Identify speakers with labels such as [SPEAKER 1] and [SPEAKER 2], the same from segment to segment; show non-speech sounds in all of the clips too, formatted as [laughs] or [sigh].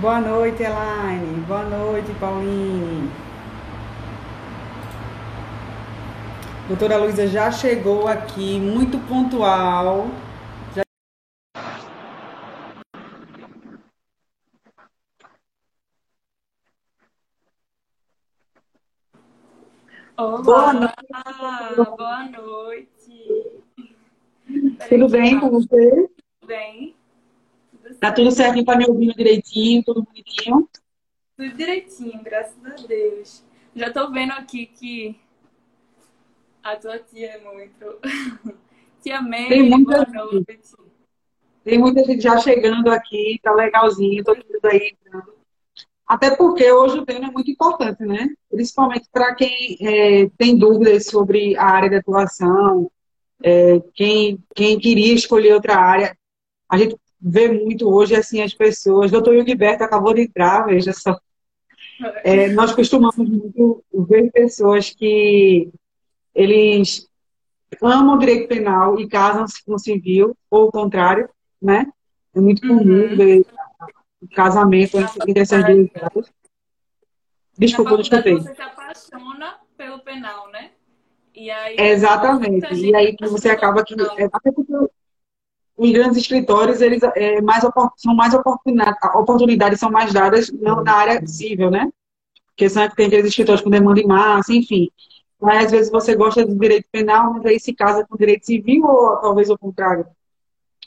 [SPEAKER 1] Boa noite, Elaine. Boa noite, Pauline. Doutora Luísa já chegou aqui, muito pontual. Já...
[SPEAKER 2] Olá, boa noite. Boa noite.
[SPEAKER 1] Tudo bem com você?
[SPEAKER 2] Tudo bem.
[SPEAKER 1] Tá tudo certinho para me ouvir direitinho, tudo bonitinho?
[SPEAKER 2] Tudo direitinho, graças a Deus. Já tô vendo aqui que a tua tia é muito. [laughs] tia May,
[SPEAKER 1] Tem muita
[SPEAKER 2] boa noite.
[SPEAKER 1] Tem muita gente já chegando aqui, tá legalzinho, todo mundo aí entrando. Até porque hoje o tema é muito importante, né? Principalmente para quem é, tem dúvidas sobre a área de atuação, é, quem, quem queria escolher outra área. A gente vê muito hoje assim as pessoas. Doutor Gilberto acabou de entrar, veja só. É, nós costumamos muito ver pessoas que eles amam o direito penal e casam-se com o civil, ou o contrário, né? É muito comum uhum. ver casamento entre essas duas áreas. Desculpa,
[SPEAKER 2] escutei. Você se apaixona pelo penal, né?
[SPEAKER 1] E aí, Exatamente. E aí você acaba que. É, até porque os grandes escritórios, eles é, mais, são mais oportunidades são mais dadas não na área civil, né? Porque são, tem aqueles escritórios com demanda em massa, enfim. Mas às vezes você gosta do direito penal, mas aí se casa com direito civil ou talvez o contrário.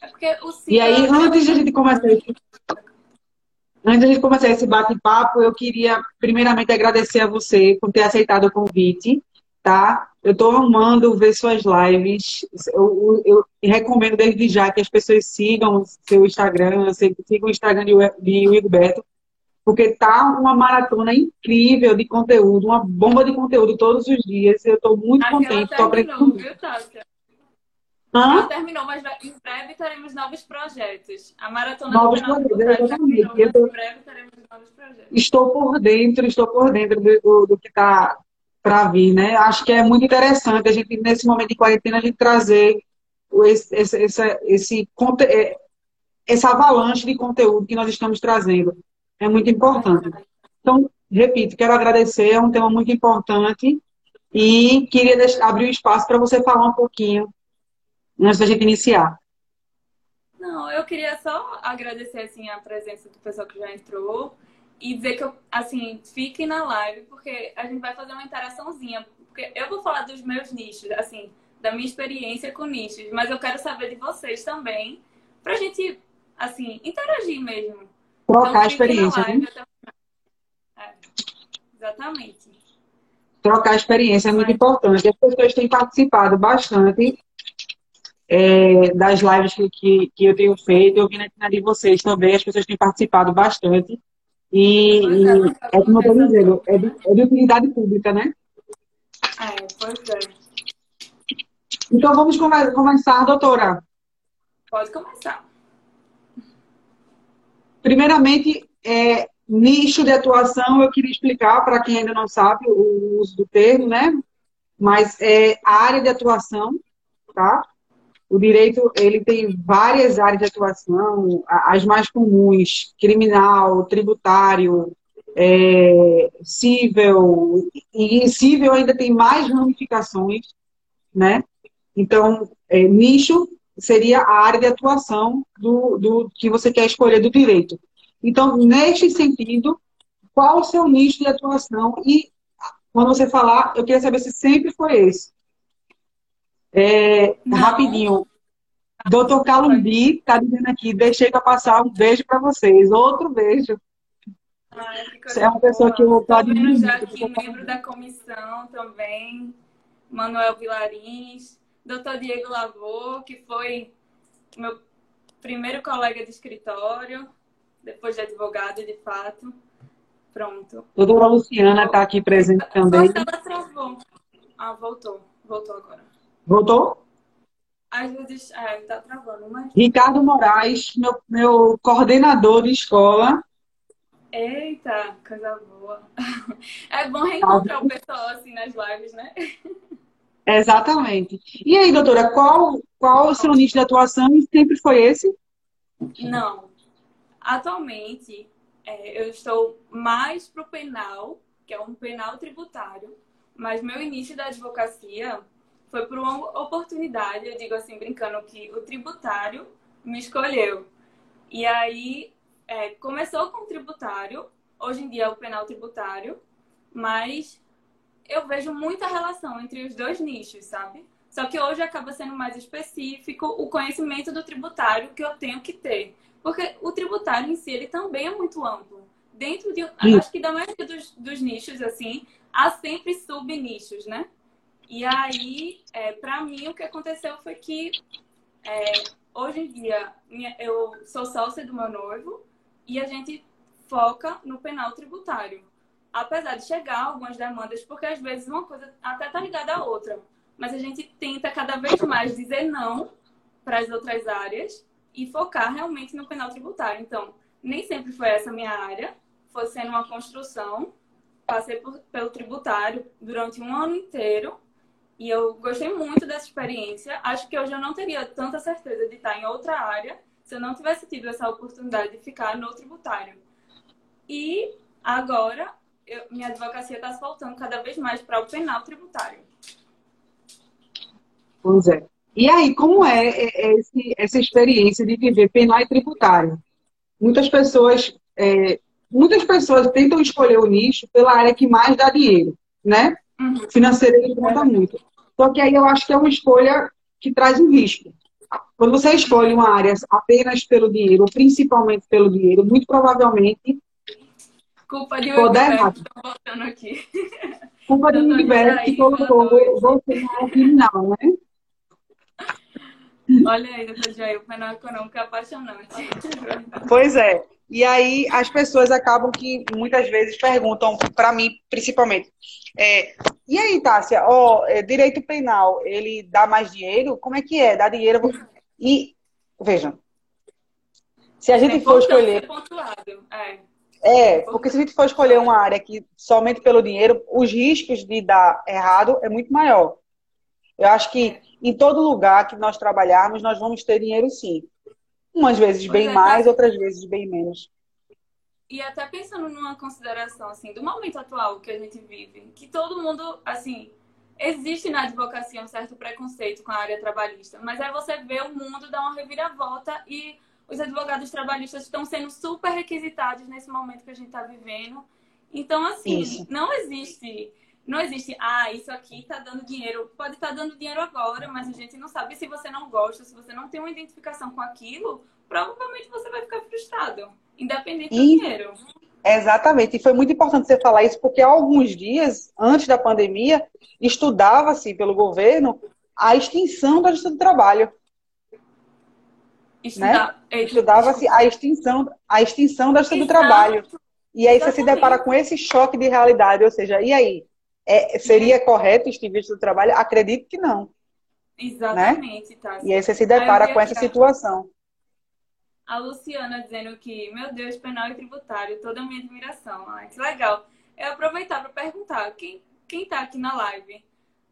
[SPEAKER 2] É porque o
[SPEAKER 1] e aí, antes de a gente começar antes de a gente começar esse bate-papo, eu queria primeiramente agradecer a você por ter aceitado o convite tá? Eu estou amando ver suas lives. Eu, eu, eu, recomendo desde já que as pessoas sigam seu Instagram, sigam o Instagram de, de Wilberto, porque tá uma maratona incrível de conteúdo, uma bomba de conteúdo todos os dias. Eu estou muito
[SPEAKER 2] Aquela
[SPEAKER 1] contente.
[SPEAKER 2] Estou aprendendo. Viu, Tássia? Hã? terminou, mas em breve teremos novos projetos. A maratona
[SPEAKER 1] novos do projetos, exatamente. Terminou, em breve teremos novos projetos. Estou por dentro, estou por dentro do, do que está para vir, né? Acho que é muito interessante a gente, nesse momento de quarentena, a gente trazer esse, esse, esse, esse, é, essa avalanche de conteúdo que nós estamos trazendo. É muito importante. Então, repito, quero agradecer, é um tema muito importante e queria deixar, abrir o um espaço para você falar um pouquinho antes da gente iniciar.
[SPEAKER 2] Não, eu queria só agradecer assim, a presença do pessoal que já entrou e dizer que, eu, assim, fiquem na live, porque a gente vai fazer uma interaçãozinha. Porque eu vou falar dos meus nichos, assim, da minha experiência com nichos, mas eu quero saber de vocês também, pra gente, assim, interagir mesmo.
[SPEAKER 1] Trocar então, a experiência, live, né?
[SPEAKER 2] é, exatamente.
[SPEAKER 1] Trocar a experiência é muito mas... importante. As pessoas têm participado bastante é, das lives que, que, que, eu tenho feito. Eu vi na de vocês também, as pessoas têm participado bastante. E, e é, como eu estou dizendo, é de, é de utilidade pública, né?
[SPEAKER 2] É, pois é.
[SPEAKER 1] Então vamos começar, doutora.
[SPEAKER 2] Pode começar.
[SPEAKER 1] Primeiramente, é, nicho de atuação, eu queria explicar para quem ainda não sabe o uso do termo, né? Mas é a área de atuação, tá? O direito ele tem várias áreas de atuação, as mais comuns, criminal, tributário, é, civil, e civil ainda tem mais ramificações, né? Então, é, nicho seria a área de atuação do, do que você quer escolher do direito. Então, neste sentido, qual o seu nicho de atuação? E quando você falar, eu queria saber se sempre foi esse. É, rapidinho. Doutor Calumbi está dizendo aqui, deixei para passar um beijo para vocês. Outro beijo.
[SPEAKER 2] Ai,
[SPEAKER 1] é uma pessoa boa. que eu
[SPEAKER 2] estou admirando. já aqui, membro da comissão também, Manuel Vilarins, doutor Diego Lavô, que foi meu primeiro colega de escritório, depois de advogado, de fato. Pronto.
[SPEAKER 1] Doutora Luciana está aqui presente também.
[SPEAKER 2] Ela travou. Ah, voltou. Voltou agora.
[SPEAKER 1] Voltou?
[SPEAKER 2] Às vezes, é, tá travando, mas...
[SPEAKER 1] Ricardo Moraes, meu, meu coordenador de escola.
[SPEAKER 2] Eita, coisa boa. [laughs] É bom reencontrar o pessoal assim nas lives, né? [laughs]
[SPEAKER 1] Exatamente. E aí, doutora, qual, qual o seu nicho de atuação e sempre foi esse?
[SPEAKER 2] Não. Atualmente, é, eu estou mais para o penal, que é um penal tributário, mas meu início da advocacia foi por uma oportunidade, eu digo assim, brincando, que o tributário me escolheu. E aí, é, começou com o tributário, hoje em dia é o penal tributário, mas eu vejo muita relação entre os dois nichos, sabe? Só que hoje acaba sendo mais específico o conhecimento do tributário que eu tenho que ter. Porque o tributário em si, ele também é muito amplo. Dentro de, acho que da maioria dos, dos nichos, assim, há sempre sub-nichos, né? E aí, é, para mim, o que aconteceu foi que é, hoje em dia minha, eu sou sócia do meu noivo e a gente foca no penal tributário apesar de chegar algumas demandas, porque às vezes uma coisa até tá ligada à outra, mas a gente tenta cada vez mais dizer não para as outras áreas e focar realmente no penal tributário. Então, nem sempre foi essa minha área, foi sendo uma construção. Passei por, pelo tributário durante um ano inteiro e eu gostei muito dessa experiência. Acho que hoje eu não teria tanta certeza de estar em outra área se eu não tivesse tido essa oportunidade de ficar no tributário. E agora eu, minha advocacia está se voltando cada vez mais para o penal tributário.
[SPEAKER 1] Pois é. E aí, como é, é, é esse, essa experiência de viver penal e tributário? Muitas pessoas, é, muitas pessoas tentam escolher o nicho pela área que mais dá dinheiro, né? Uhum. Financeira ele conta muito. Só que aí eu acho que é uma escolha que traz um risco. Quando você escolhe uma área apenas pelo dinheiro, ou principalmente pelo dinheiro, muito provavelmente
[SPEAKER 2] Culpa de um
[SPEAKER 1] voltando aqui. Culpa de um Gilberto que colocou você área criminal, né?
[SPEAKER 2] Olha aí, doutor Jair, o penal econômico é apaixonante.
[SPEAKER 1] Pois é. E aí as pessoas acabam que muitas vezes perguntam, para mim principalmente, é, e aí, Tássia, ó, é, direito penal, ele dá mais dinheiro? Como é que é? Dá dinheiro? E, vejam, se a gente é for escolher... É. É, porque se a gente for escolher uma área que somente pelo dinheiro, os riscos de dar errado é muito maior. Eu acho que em todo lugar que nós trabalharmos, nós vamos ter dinheiro sim. Umas vezes bem é, mais, tá... outras vezes bem menos.
[SPEAKER 2] E até pensando numa consideração, assim, do momento atual que a gente vive, que todo mundo, assim, existe na advocacia um certo preconceito com a área trabalhista, mas aí você vê o mundo dar uma reviravolta e os advogados trabalhistas estão sendo super requisitados nesse momento que a gente está vivendo. Então, assim, isso. não existe. Não existe, ah, isso aqui está dando dinheiro. Pode estar tá dando dinheiro agora, mas a gente não sabe se você não gosta, se você não tem uma identificação com aquilo, provavelmente você vai ficar frustrado, independente e... do dinheiro.
[SPEAKER 1] Exatamente, e foi muito importante você falar isso, porque há alguns dias, antes da pandemia, estudava-se pelo governo a extinção da justiça do trabalho. Estudar, né? Estudava-se a extinção, a extinção da do trabalho. E aí você se depara com esse choque de realidade, ou seja, e aí? É, seria correto extinguir do trabalho? Acredito que não.
[SPEAKER 2] Exatamente, né? tá.
[SPEAKER 1] E aí você se depara com essa situação.
[SPEAKER 2] A Luciana dizendo que, meu Deus, penal e tributário, toda a minha admiração. Ai, que legal. Eu aproveitar para perguntar, quem, quem tá aqui na live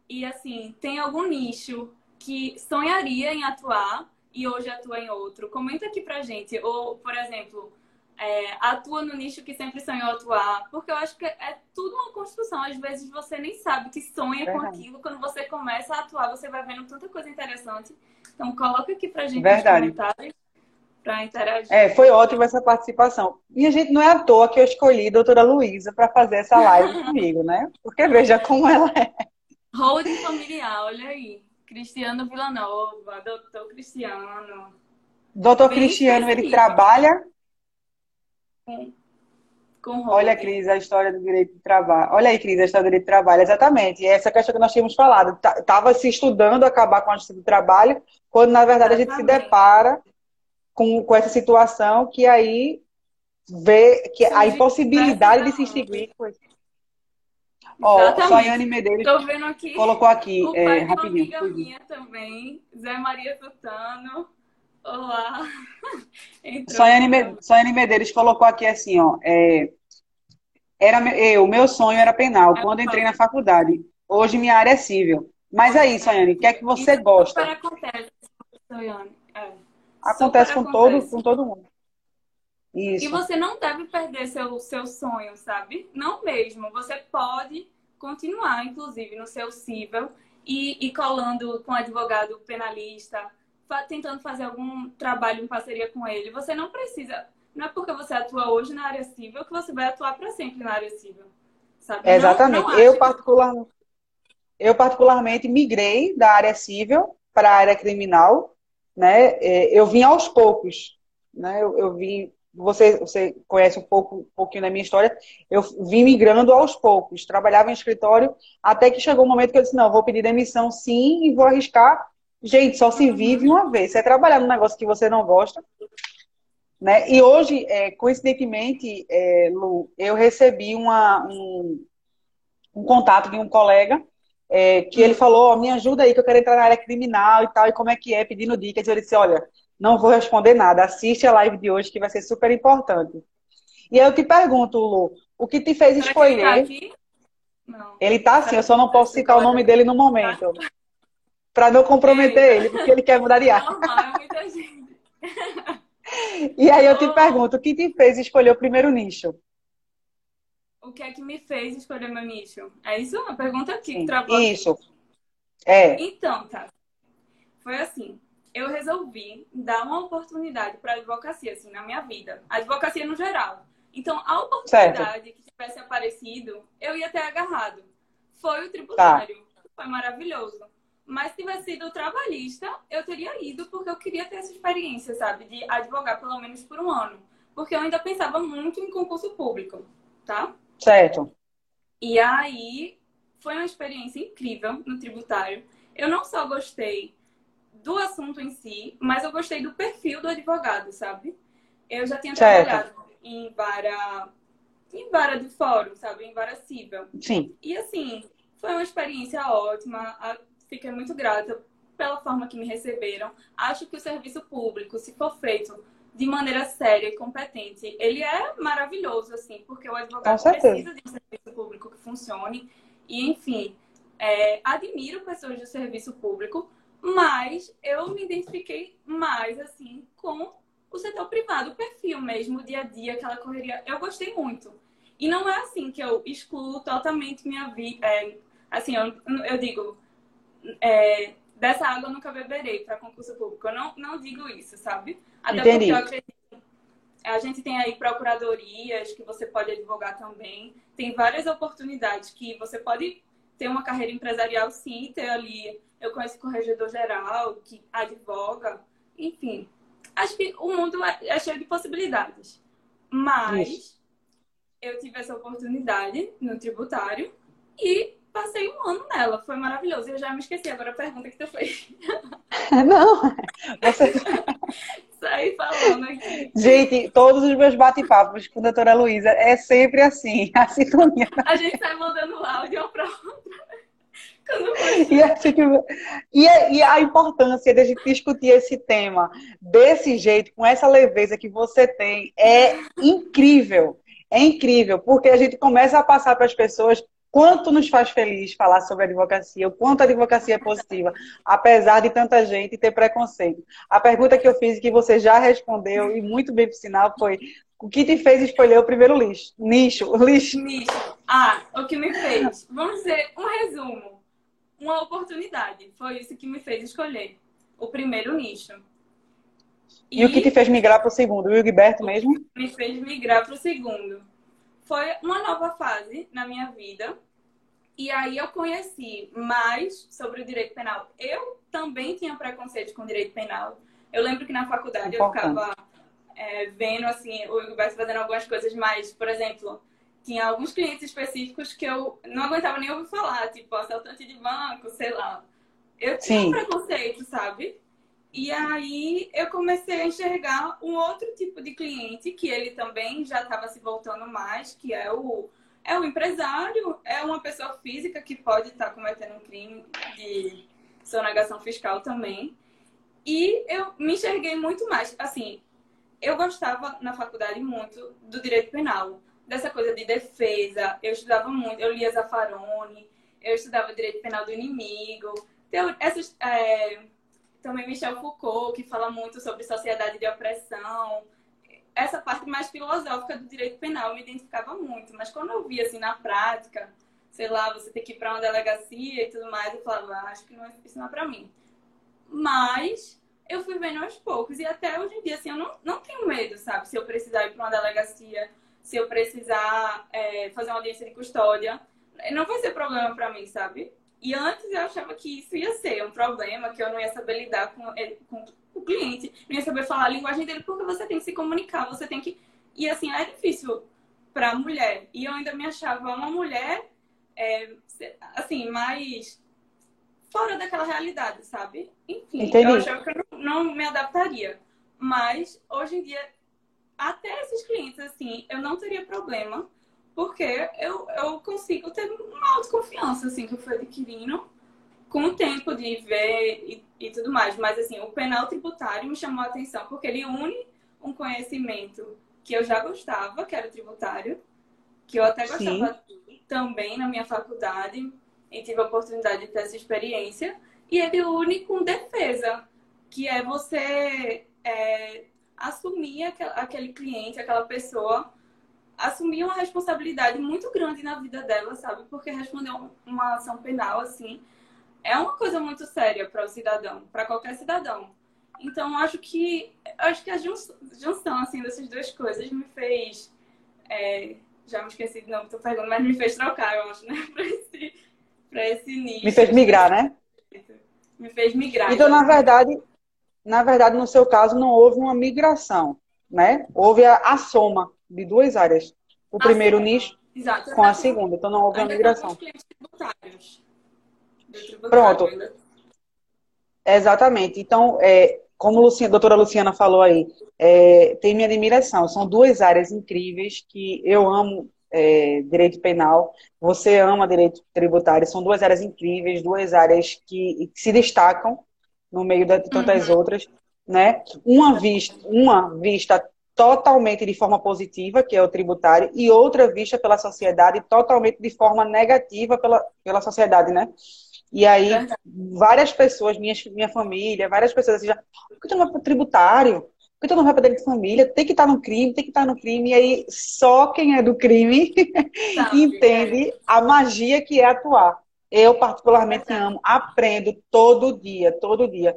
[SPEAKER 2] e assim, tem algum nicho que sonharia em atuar e hoje atua em outro? Comenta aqui pra gente. Ou, por exemplo, é, atua no nicho que sempre sonhou atuar. Porque eu acho que é tudo uma construção. Às vezes você nem sabe que sonha Verdade. com aquilo. Quando você começa a atuar, você vai vendo tanta coisa interessante. Então, coloca aqui pra gente Verdade. nos comentários para interagir.
[SPEAKER 1] É, foi ótima essa participação. E a gente não é à toa que eu escolhi a doutora Luísa para fazer essa live [laughs] comigo, né? Porque veja como ela é.
[SPEAKER 2] Holding familiar, olha aí. Cristiano Villanova, doutor Cristiano.
[SPEAKER 1] Doutor Bem Cristiano, específico. ele trabalha.
[SPEAKER 2] Com, com
[SPEAKER 1] Olha, Cris, a história do direito de trabalho. Olha aí, Cris, a história do direito de trabalho, exatamente. E essa questão que nós tínhamos falado. Estava se estudando acabar com a justiça do trabalho, quando na verdade exatamente. a gente se depara com, com essa situação que aí vê que a impossibilidade de se extinguir. Ó, oh, Soiane Medeiros
[SPEAKER 2] Tô vendo aqui,
[SPEAKER 1] colocou aqui,
[SPEAKER 2] é, rapidinho. Minha também, Zé Maria Tutano. Olá. [laughs]
[SPEAKER 1] Soiane, Me... Soiane Medeiros colocou aqui assim, ó. É, era eu, meu sonho era penal quando entrei na faculdade. Hoje minha área é civil. Mas é isso, Ayane, o que é que você
[SPEAKER 2] Isso
[SPEAKER 1] gosta?
[SPEAKER 2] acontece, Ayane. É.
[SPEAKER 1] Acontece com todo,
[SPEAKER 2] acontece.
[SPEAKER 1] com todo mundo.
[SPEAKER 2] E
[SPEAKER 1] Isso.
[SPEAKER 2] você não deve perder seu, seu sonho, sabe? Não mesmo. Você pode continuar, inclusive, no seu cível e, e colando com advogado penalista, tentando fazer algum trabalho em parceria com ele. Você não precisa. Não é porque você atua hoje na área civil que você vai atuar para sempre na área civil. Sabe? Não-
[SPEAKER 1] Exatamente.
[SPEAKER 2] não
[SPEAKER 1] eu,
[SPEAKER 2] acho que-
[SPEAKER 1] particular, eu, particularmente, migrei da área civil para a área criminal. Né? É, Eu vim aos poucos. Né? Eu, eu vim. Você, você conhece um pouco, um pouquinho da minha história. Eu vim migrando aos poucos. Trabalhava em escritório até que chegou o momento que eu disse: não, vou pedir demissão sim e vou arriscar. Gente, só se vive uma vez. Você é trabalhar num negócio que você não gosta. Né? E hoje, é, coincidentemente, é, Lu, eu recebi uma, um, um contato de um colega é, que ele falou, ó, me ajuda aí que eu quero entrar na área criminal e tal, e como é que é, pedindo dicas. Eu disse, olha, não vou responder nada, assiste a live de hoje que vai ser super importante. E aí eu te pergunto, Lu, o que te fez
[SPEAKER 2] Será que ele tá
[SPEAKER 1] escolher? Ele tá assim, eu só não posso citar o nome dele no momento, para não comprometer ele, porque ele quer mudar de área.
[SPEAKER 2] Normal, é muita gente.
[SPEAKER 1] E aí eu te pergunto, o que te fez escolher o primeiro nicho?
[SPEAKER 2] O que é que me fez escolher meu nicho? É isso? A pergunta aqui que travou.
[SPEAKER 1] Isso. É,
[SPEAKER 2] Então, tá. Foi assim. Eu resolvi dar uma oportunidade para a advocacia, assim, na minha vida. A advocacia no geral. Então, a oportunidade que tivesse aparecido, eu ia ter agarrado. Foi o tributário.
[SPEAKER 1] Tá.
[SPEAKER 2] Foi maravilhoso. Mas se tivesse sido trabalhista, eu teria ido porque eu queria ter essa experiência, sabe? De advogar pelo menos por um ano. Porque eu ainda pensava muito em concurso público, tá?
[SPEAKER 1] certo.
[SPEAKER 2] E aí foi uma experiência incrível no tributário. Eu não só gostei do assunto em si, mas eu gostei do perfil do advogado, sabe? Eu já tinha
[SPEAKER 1] Certo.
[SPEAKER 2] trabalhado em vara, em vara de fórum, sabe? Em vara civil.
[SPEAKER 1] Sim,
[SPEAKER 2] E assim, foi uma experiência ótima. Fiquei muito grata pela forma que me receberam. Acho que o serviço público, se for feito de maneira séria e competente, ele é maravilhoso, assim, porque o advogado precisa de um serviço público que funcione. E, enfim, é, admiro pessoas do serviço público, mas eu me identifiquei mais, assim, com o setor privado, o perfil mesmo, o dia a dia, aquela correria. Eu gostei muito. E não é assim que eu excluo totalmente minha vida. assim, eu, eu digo, é, dessa água eu nunca beberei para concurso público. Eu não, não digo isso, sabe? Até
[SPEAKER 1] Entendi.
[SPEAKER 2] porque eu acredito. A gente tem aí procuradorias que você pode advogar também. Tem várias oportunidades que você pode ter uma carreira empresarial, sim, ter ali. Eu conheço corregedor geral que advoga. Enfim, acho que o mundo é, é cheio de possibilidades. Mas
[SPEAKER 1] Isso.
[SPEAKER 2] eu tive essa oportunidade no tributário e passei um ano nela. Foi maravilhoso. Eu já me esqueci agora a pergunta que tu fez.
[SPEAKER 1] Não, você... [laughs]
[SPEAKER 2] Saí falando aqui.
[SPEAKER 1] Gente, todos os meus bate-papos com a doutora Luísa é sempre assim, [laughs] a sintonia.
[SPEAKER 2] A gente sai mandando áudio pra outra.
[SPEAKER 1] E a, gente- e a- e a importância de a gente discutir esse tema desse jeito, com essa leveza que você tem, é incrível. É incrível, porque a gente começa a passar para as pessoas quanto nos faz feliz falar sobre a advocacia, o quanto a advocacia é positiva, apesar de tanta gente ter preconceito. A pergunta que eu fiz e que você já respondeu, e muito bem por sinal, foi o que te fez escolher o primeiro lixo? Nicho, lixo.
[SPEAKER 2] Nicho. Ah, o que me fez? Vamos dizer um resumo. Uma oportunidade. Foi isso que me fez escolher. O primeiro nicho.
[SPEAKER 1] E, o que te fez migrar para o segundo? O Gilberto mesmo?
[SPEAKER 2] me fez migrar para o segundo. Foi uma nova fase na minha vida. E aí eu conheci mais sobre o direito penal. Eu também tinha preconceito com direito penal. Eu lembro que na faculdade eu
[SPEAKER 1] Importante.
[SPEAKER 2] ficava é, vendo assim, o Gilberto fazendo algumas coisas mais, por exemplo, tinha alguns clientes específicos que eu não aguentava nem ouvir falar, tipo assaltante de banco, sei lá. Eu tinha um preconceito, sabe? E aí eu comecei a enxergar um outro tipo de cliente que ele também já estava se voltando mais, que é o é o empresário, é uma pessoa física que pode estar cometendo um crime de sonegação fiscal também. E eu me enxerguei muito mais, assim, eu gostava na faculdade muito do direito penal, dessa coisa de defesa. Eu estudava muito, eu lia Zaffaroni, eu estudava direito penal do inimigo. Então, essas, é, também Michel Foucault, que fala muito sobre sociedade de opressão. Essa parte mais filosófica do direito penal me identificava muito, mas quando eu via assim na prática, sei lá, você tem que ir para uma delegacia e tudo mais, eu falava, ah, acho que não, isso não é para mim. Mas eu fui vendo aos poucos e até hoje em dia, assim, eu não, não tenho medo, sabe? Se eu precisar ir para uma delegacia, se eu precisar é, fazer uma audiência de custódia, não vai ser problema para mim, sabe? E antes eu achava que isso ia ser um problema, que eu não ia saber lidar com, com o cliente, não ia saber falar a linguagem dele, porque você tem que se comunicar, você tem que. E assim, é difícil para mulher. E eu ainda me achava uma mulher, é, assim, mais fora daquela realidade, sabe? Enfim, Entendi. eu achava que eu não, não me adaptaria. Mas hoje em dia, até esses clientes, assim, eu não teria problema porque eu, eu consigo ter uma autoconfiança, assim, que eu fui adquirindo com o tempo de ver e, e tudo mais. Mas, assim, o penal tributário me chamou a atenção porque ele une um conhecimento que eu já gostava, que era o tributário, que eu até gostava Sim. também na minha faculdade e tive a oportunidade de ter essa experiência. E ele une com defesa, que é você é, assumir aquele cliente, aquela pessoa assumir uma responsabilidade muito grande na vida dela, sabe? Porque responder uma ação penal, assim, é uma coisa muito séria para o cidadão, para qualquer cidadão. Então, acho que acho que a junção assim dessas duas coisas me fez é, já me esqueci de novo tô perguntando, mas me fez trocar, eu acho, né, [laughs] para esse para esse nicho.
[SPEAKER 1] Me fez migrar, né?
[SPEAKER 2] Me fez migrar.
[SPEAKER 1] Então, na verdade, na verdade, no seu caso não houve uma migração, né? Houve a, a soma de duas áreas. O a primeiro segunda. nicho Exato. com a segunda. Então não houve uma migração. Pronto. Exatamente. Então, é, como a doutora Luciana falou aí, é, tem minha admiração. São duas áreas incríveis que eu amo é, direito penal, você ama direito tributário. São duas áreas incríveis, duas áreas que, que se destacam no meio de tantas uhum. outras, né? Uma vista, uma vista totalmente de forma positiva, que é o tributário, e outra vista pela sociedade totalmente de forma negativa pela, pela sociedade, né? E aí, várias pessoas, minha, minha família, várias pessoas assim, já, por que tu não vai para tributário? Por que tu não vai para dentro de família? Tem que estar no crime, tem que estar no crime. E aí, só quem é do crime [laughs] entende a magia que é atuar. Eu, particularmente, amo, aprendo todo dia, todo dia.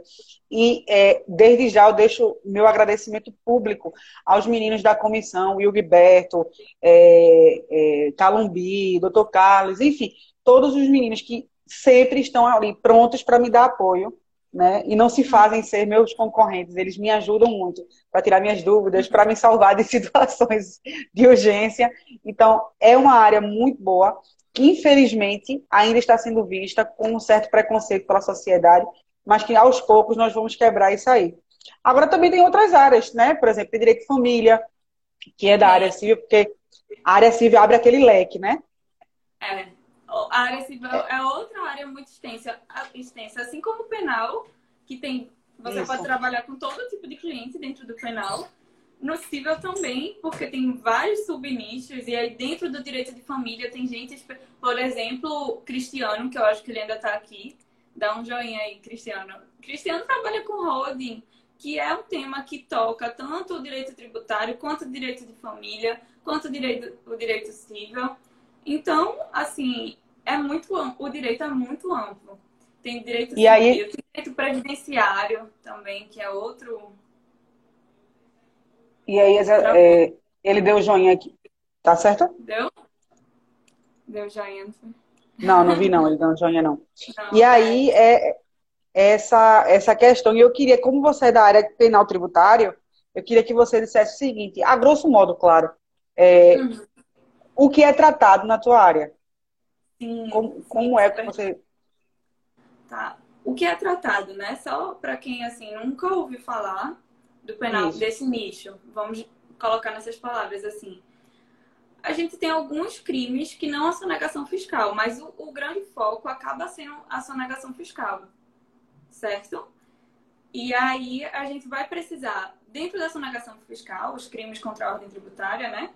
[SPEAKER 1] E é, desde já eu deixo meu agradecimento público aos meninos da comissão, o Gilberto, é, é, Calumbi, doutor Carlos, enfim, todos os meninos que sempre estão ali prontos para me dar apoio. Né? E não se fazem ser meus concorrentes, eles me ajudam muito para tirar minhas dúvidas, para me salvar de [laughs] situações de urgência. Então, é uma área muito boa que infelizmente ainda está sendo vista com um certo preconceito pela sociedade, mas que aos poucos nós vamos quebrar isso aí. Agora também tem outras áreas, né? Por exemplo, direito de família, que é da área civil, porque a área civil abre aquele leque, né?
[SPEAKER 2] É. A área civil é outra área muito extensa, extensa assim como o penal, que tem você Isso. pode trabalhar com todo tipo de cliente dentro do penal no civil também, porque tem vários subnichos, e aí dentro do direito de família tem gente, por exemplo, Cristiano, que eu acho que ele ainda está aqui. Dá um joinha aí, Cristiano. Cristiano trabalha com holding, que é um tema que toca tanto o direito tributário, quanto o direito de família, quanto o direito, o direito civil. Então, assim, é muito o direito é muito amplo. Tem direito civil, aí... tem direito previdenciário também, que é outro
[SPEAKER 1] e aí é, ele deu joinha aqui. Tá certo?
[SPEAKER 2] Deu? Deu joinha, não?
[SPEAKER 1] Não, não vi não, ele deu joinha não. não e aí é essa, essa questão, e eu queria, como você é da área penal tributário, eu queria que você dissesse o seguinte, a grosso modo, claro, é, uhum. o que é tratado na tua área?
[SPEAKER 2] Sim,
[SPEAKER 1] como, sim, como é que você...
[SPEAKER 2] Tá. O que é tratado, né? Só para quem, assim, nunca ouviu falar, do penal, Isso. desse nicho. Vamos colocar nessas palavras assim. A gente tem alguns crimes que não a sonegação fiscal, mas o, o grande foco acaba sendo a sonegação fiscal, certo? E aí a gente vai precisar, dentro da sonegação fiscal, os crimes contra a ordem tributária, né?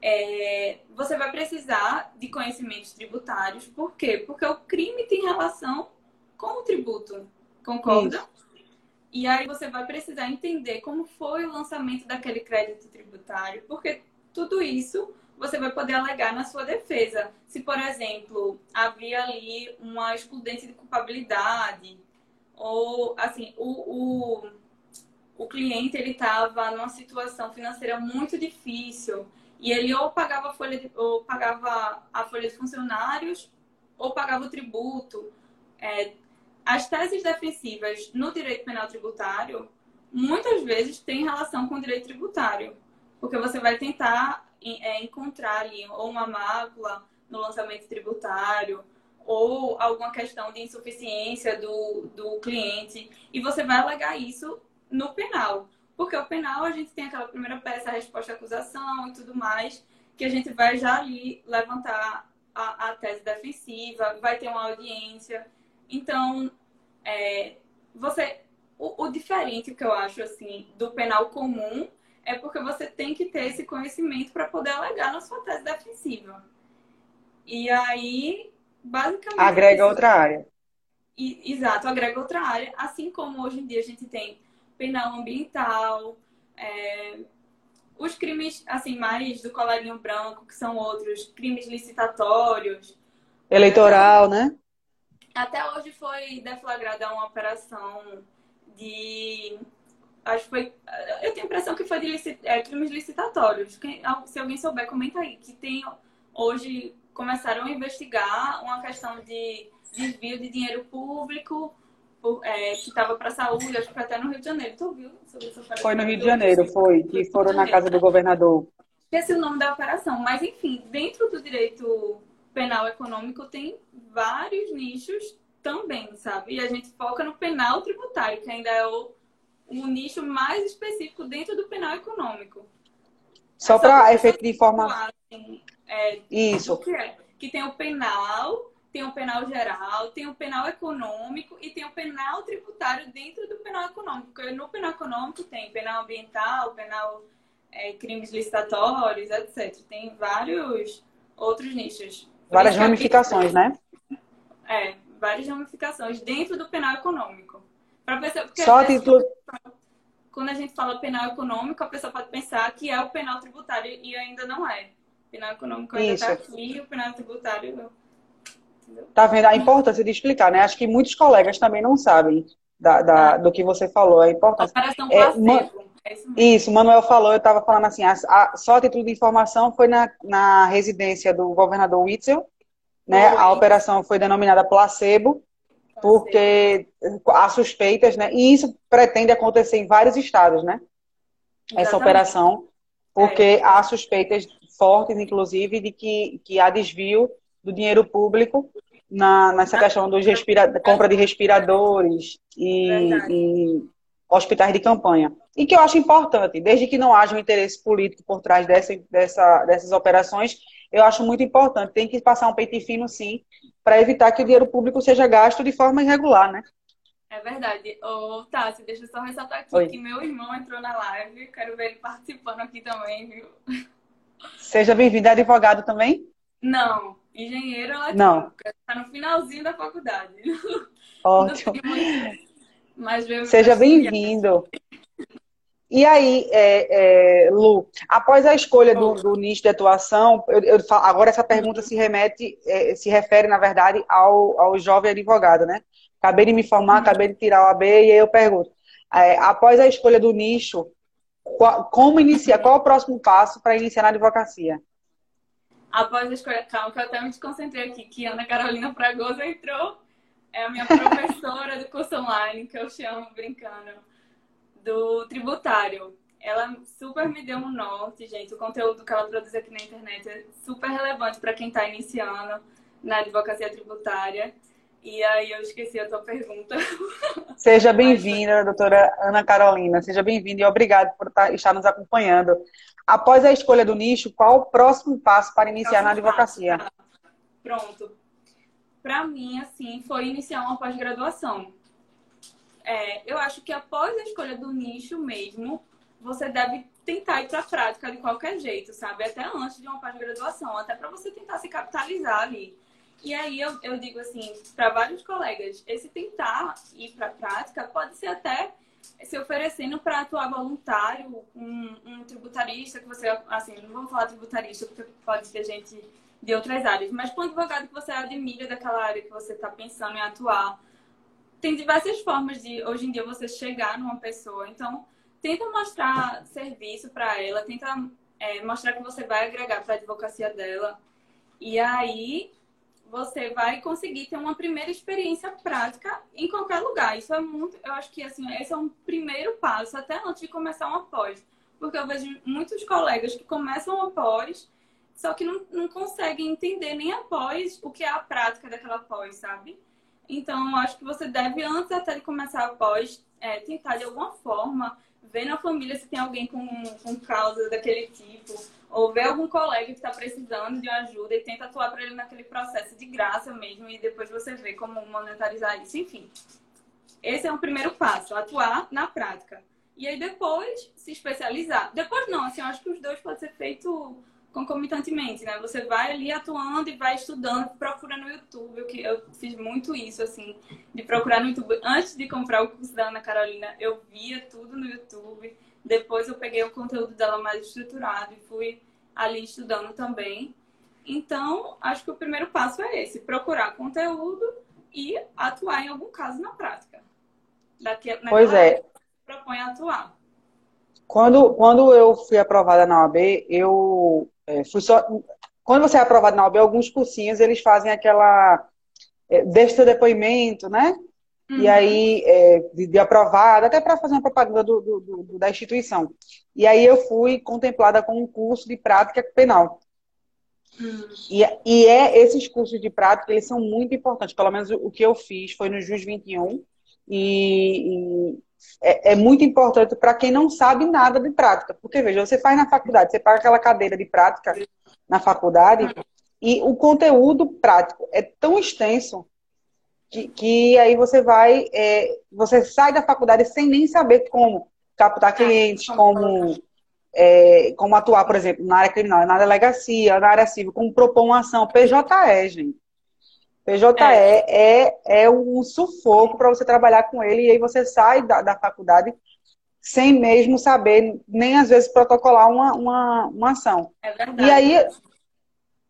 [SPEAKER 2] é, você vai precisar de conhecimentos tributários. Por quê? Porque o crime tem relação com o tributo. Concorda? Isso. E aí você vai precisar entender como foi o lançamento daquele crédito tributário, porque tudo isso você vai poder alegar na sua defesa. Se, por exemplo, havia ali uma excludência de culpabilidade, ou assim, o, o, o cliente ele estava numa situação financeira muito difícil e ele ou pagava a folha de, ou pagava a folha de funcionários ou pagava o tributo. É, as teses defensivas no direito penal tributário muitas vezes têm relação com o direito tributário, porque você vai tentar é, encontrar ali ou uma mácula no lançamento tributário ou alguma questão de insuficiência do, do cliente e você vai alegar isso no penal. Porque o penal a gente tem aquela primeira peça, a resposta à acusação e tudo mais, que a gente vai já ali levantar a, a tese defensiva, vai ter uma audiência. Então, é, você. O, o diferente que eu acho assim do penal comum é porque você tem que ter esse conhecimento para poder alegar na sua tese defensiva. E aí, basicamente.
[SPEAKER 1] Agrega outra área.
[SPEAKER 2] E, exato, agrega outra área. Assim como hoje em dia a gente tem penal ambiental, é, os crimes assim mais do colarinho branco, que são outros, crimes licitatórios.
[SPEAKER 1] Eleitoral, até, né?
[SPEAKER 2] Até hoje foi deflagrada uma operação de. Acho que foi. Eu tenho a impressão que foi de licit, é, crimes licitatórios. Se alguém souber, comenta aí. Que tem hoje começaram a investigar uma questão de desvio de dinheiro público é, que estava para a saúde, acho que foi até no Rio de Janeiro. Tu ouviu sobre essa
[SPEAKER 1] Foi no Rio de Janeiro, foi, que foram na casa do governador.
[SPEAKER 2] Esqueci o nome da operação, mas enfim, dentro do direito penal econômico tem vários nichos também, sabe? E a gente foca no penal tributário, que ainda é o, o nicho mais específico dentro do penal econômico.
[SPEAKER 1] Só para efeito de informação.
[SPEAKER 2] Assim, é,
[SPEAKER 1] Isso.
[SPEAKER 2] Que, é, que tem o penal tem o penal geral, tem o penal econômico e tem o penal tributário dentro do penal econômico. Porque no penal econômico tem penal ambiental, penal é, crimes licitatórios, etc. Tem vários outros nichos.
[SPEAKER 1] Várias ramificações, né?
[SPEAKER 2] É, várias ramificações dentro do penal econômico. Pra pessoa, porque
[SPEAKER 1] Só título...
[SPEAKER 2] Quando a gente fala penal econômico, a pessoa pode pensar que é o penal tributário e ainda não é. O penal econômico ainda está aqui, o penal tributário
[SPEAKER 1] Tá vendo a importância de explicar, né? Acho que muitos colegas também não sabem da, da do que você falou, a importância.
[SPEAKER 2] Operação é, man...
[SPEAKER 1] é isso, isso, Manuel falou, eu estava falando assim, a, a, só a título de informação foi na, na residência do governador Witzel, né? A operação foi denominada placebo, porque há suspeitas, né? E isso pretende acontecer em vários estados, né? Exatamente. Essa operação, porque é. há suspeitas fortes, inclusive, de que, que há desvio do dinheiro público na, nessa questão dos respira compra de respiradores e, e, hospitais de campanha. E que eu acho importante, desde que não haja um interesse político por trás dessa, dessa, dessas operações, eu acho muito importante. Tem que passar um peito fino, sim, para evitar que o dinheiro público seja gasto de forma irregular, né?
[SPEAKER 2] É verdade. Ô, Tassi, deixa eu só ressaltar aqui Oi. que meu irmão entrou na live. Quero ver ele participando aqui também, viu?
[SPEAKER 1] Seja bem-vindo. É advogado também?
[SPEAKER 2] Não, engenheiro eletrônico.
[SPEAKER 1] Não.
[SPEAKER 2] Está no finalzinho da faculdade. [laughs]
[SPEAKER 1] Ótimo. Mas Seja bem-vindo. E aí, é, é, Lu, após a escolha do, do nicho de atuação, eu, eu, agora essa pergunta se remete, é, se refere, na verdade, ao, ao jovem advogado, né? Acabei de me formar, uhum. acabei de tirar o AB, e aí eu pergunto, é, após a escolha do nicho, qual, como iniciar, qual o próximo passo para iniciar na advocacia?
[SPEAKER 2] após a escolha, calma, que eu até me desconcentrei aqui, que Ana Carolina Fragoso entrou, é a minha professora do curso online, que eu chamo brincando, do tributário. Ela super me deu um norte, gente. O conteúdo que ela produz aqui na internet é super relevante para quem está iniciando na advocacia tributária. E aí eu esqueci a tua pergunta. [laughs]
[SPEAKER 1] Seja bem-vinda, doutora Ana Carolina. Seja bem-vinda e obrigado por tá, estar nos acompanhando. Após a escolha do nicho, qual o próximo passo para iniciar na advocacia? Passo, tá.
[SPEAKER 2] Pronto. Para mim, assim, foi iniciar uma pós-graduação. É, eu acho que após a escolha do nicho mesmo, você deve tentar ir para a prática de qualquer jeito, sabe? Até antes de uma pós-graduação, até para você tentar se capitalizar ali. E aí eu, eu digo assim, para vários colegas, esse tentar ir para a prática pode ser até se oferecendo para atuar voluntário, um, um, tributarista, que você, assim, não vamos falar tributarista, porque pode ter gente de outras áreas, mas com um advogado que você admira daquela área que você está pensando em atuar. Tem diversas formas de, hoje em dia, você chegar numa pessoa. Então, tenta mostrar serviço para ela, tenta é, mostrar que você vai agregar para a advocacia dela. E aí você vai conseguir ter uma primeira experiência prática em qualquer lugar. Isso é muito, eu acho que assim, esse é um primeiro passo, até antes de começar uma pós. Porque eu vejo muitos colegas que começam a pós, só que não, não conseguem entender nem após o que é a prática daquela pós, sabe? Então, eu acho que você deve, antes até de começar a pós, é, tentar de alguma forma ver na família se tem alguém com, com causa daquele tipo, ou ver algum colega que está precisando de ajuda e tenta atuar para ele naquele processo de graça mesmo, e depois você vê como monetarizar isso, enfim. Esse é o primeiro passo, atuar na prática. E aí depois se especializar. Depois não, assim, eu acho que os dois podem ser feitos concomitantemente, né? Você vai ali atuando e vai estudando, procura no YouTube, que eu fiz muito isso, assim, de procurar no YouTube. Antes de comprar o curso da Ana Carolina, eu via tudo no YouTube. Depois eu peguei o conteúdo dela mais estruturado e fui ali estudando também. Então, acho que o primeiro passo é esse: procurar conteúdo e atuar em algum caso na prática.
[SPEAKER 1] Daqui, pois é.
[SPEAKER 2] Propõe atuar.
[SPEAKER 1] Quando, quando eu fui aprovada na OAB, eu é, fui só. Quando você é aprovado na OAB, alguns cursinhos eles fazem aquela. É, deixa seu depoimento, né? Uhum. E aí, é, de, de aprovado, até para fazer uma propaganda do, do, do, da instituição. E aí eu fui contemplada com um curso de prática penal. Uhum. E, e é esses cursos de prática, eles são muito importantes. Pelo menos o que eu fiz foi no JUS 21. E, e é, é muito importante para quem não sabe nada de prática. Porque, veja, você faz na faculdade, você paga aquela cadeira de prática na faculdade, e o conteúdo prático é tão extenso que, que aí você vai, é, você sai da faculdade sem nem saber como captar clientes, como, é, como atuar, por exemplo, na área criminal, na delegacia, na área civil, como propor uma ação, PJE, gente. PJE é, é, é um sufoco para você trabalhar com ele e aí você sai da, da faculdade sem mesmo saber, nem às vezes protocolar uma, uma, uma ação.
[SPEAKER 2] É verdade.
[SPEAKER 1] E aí,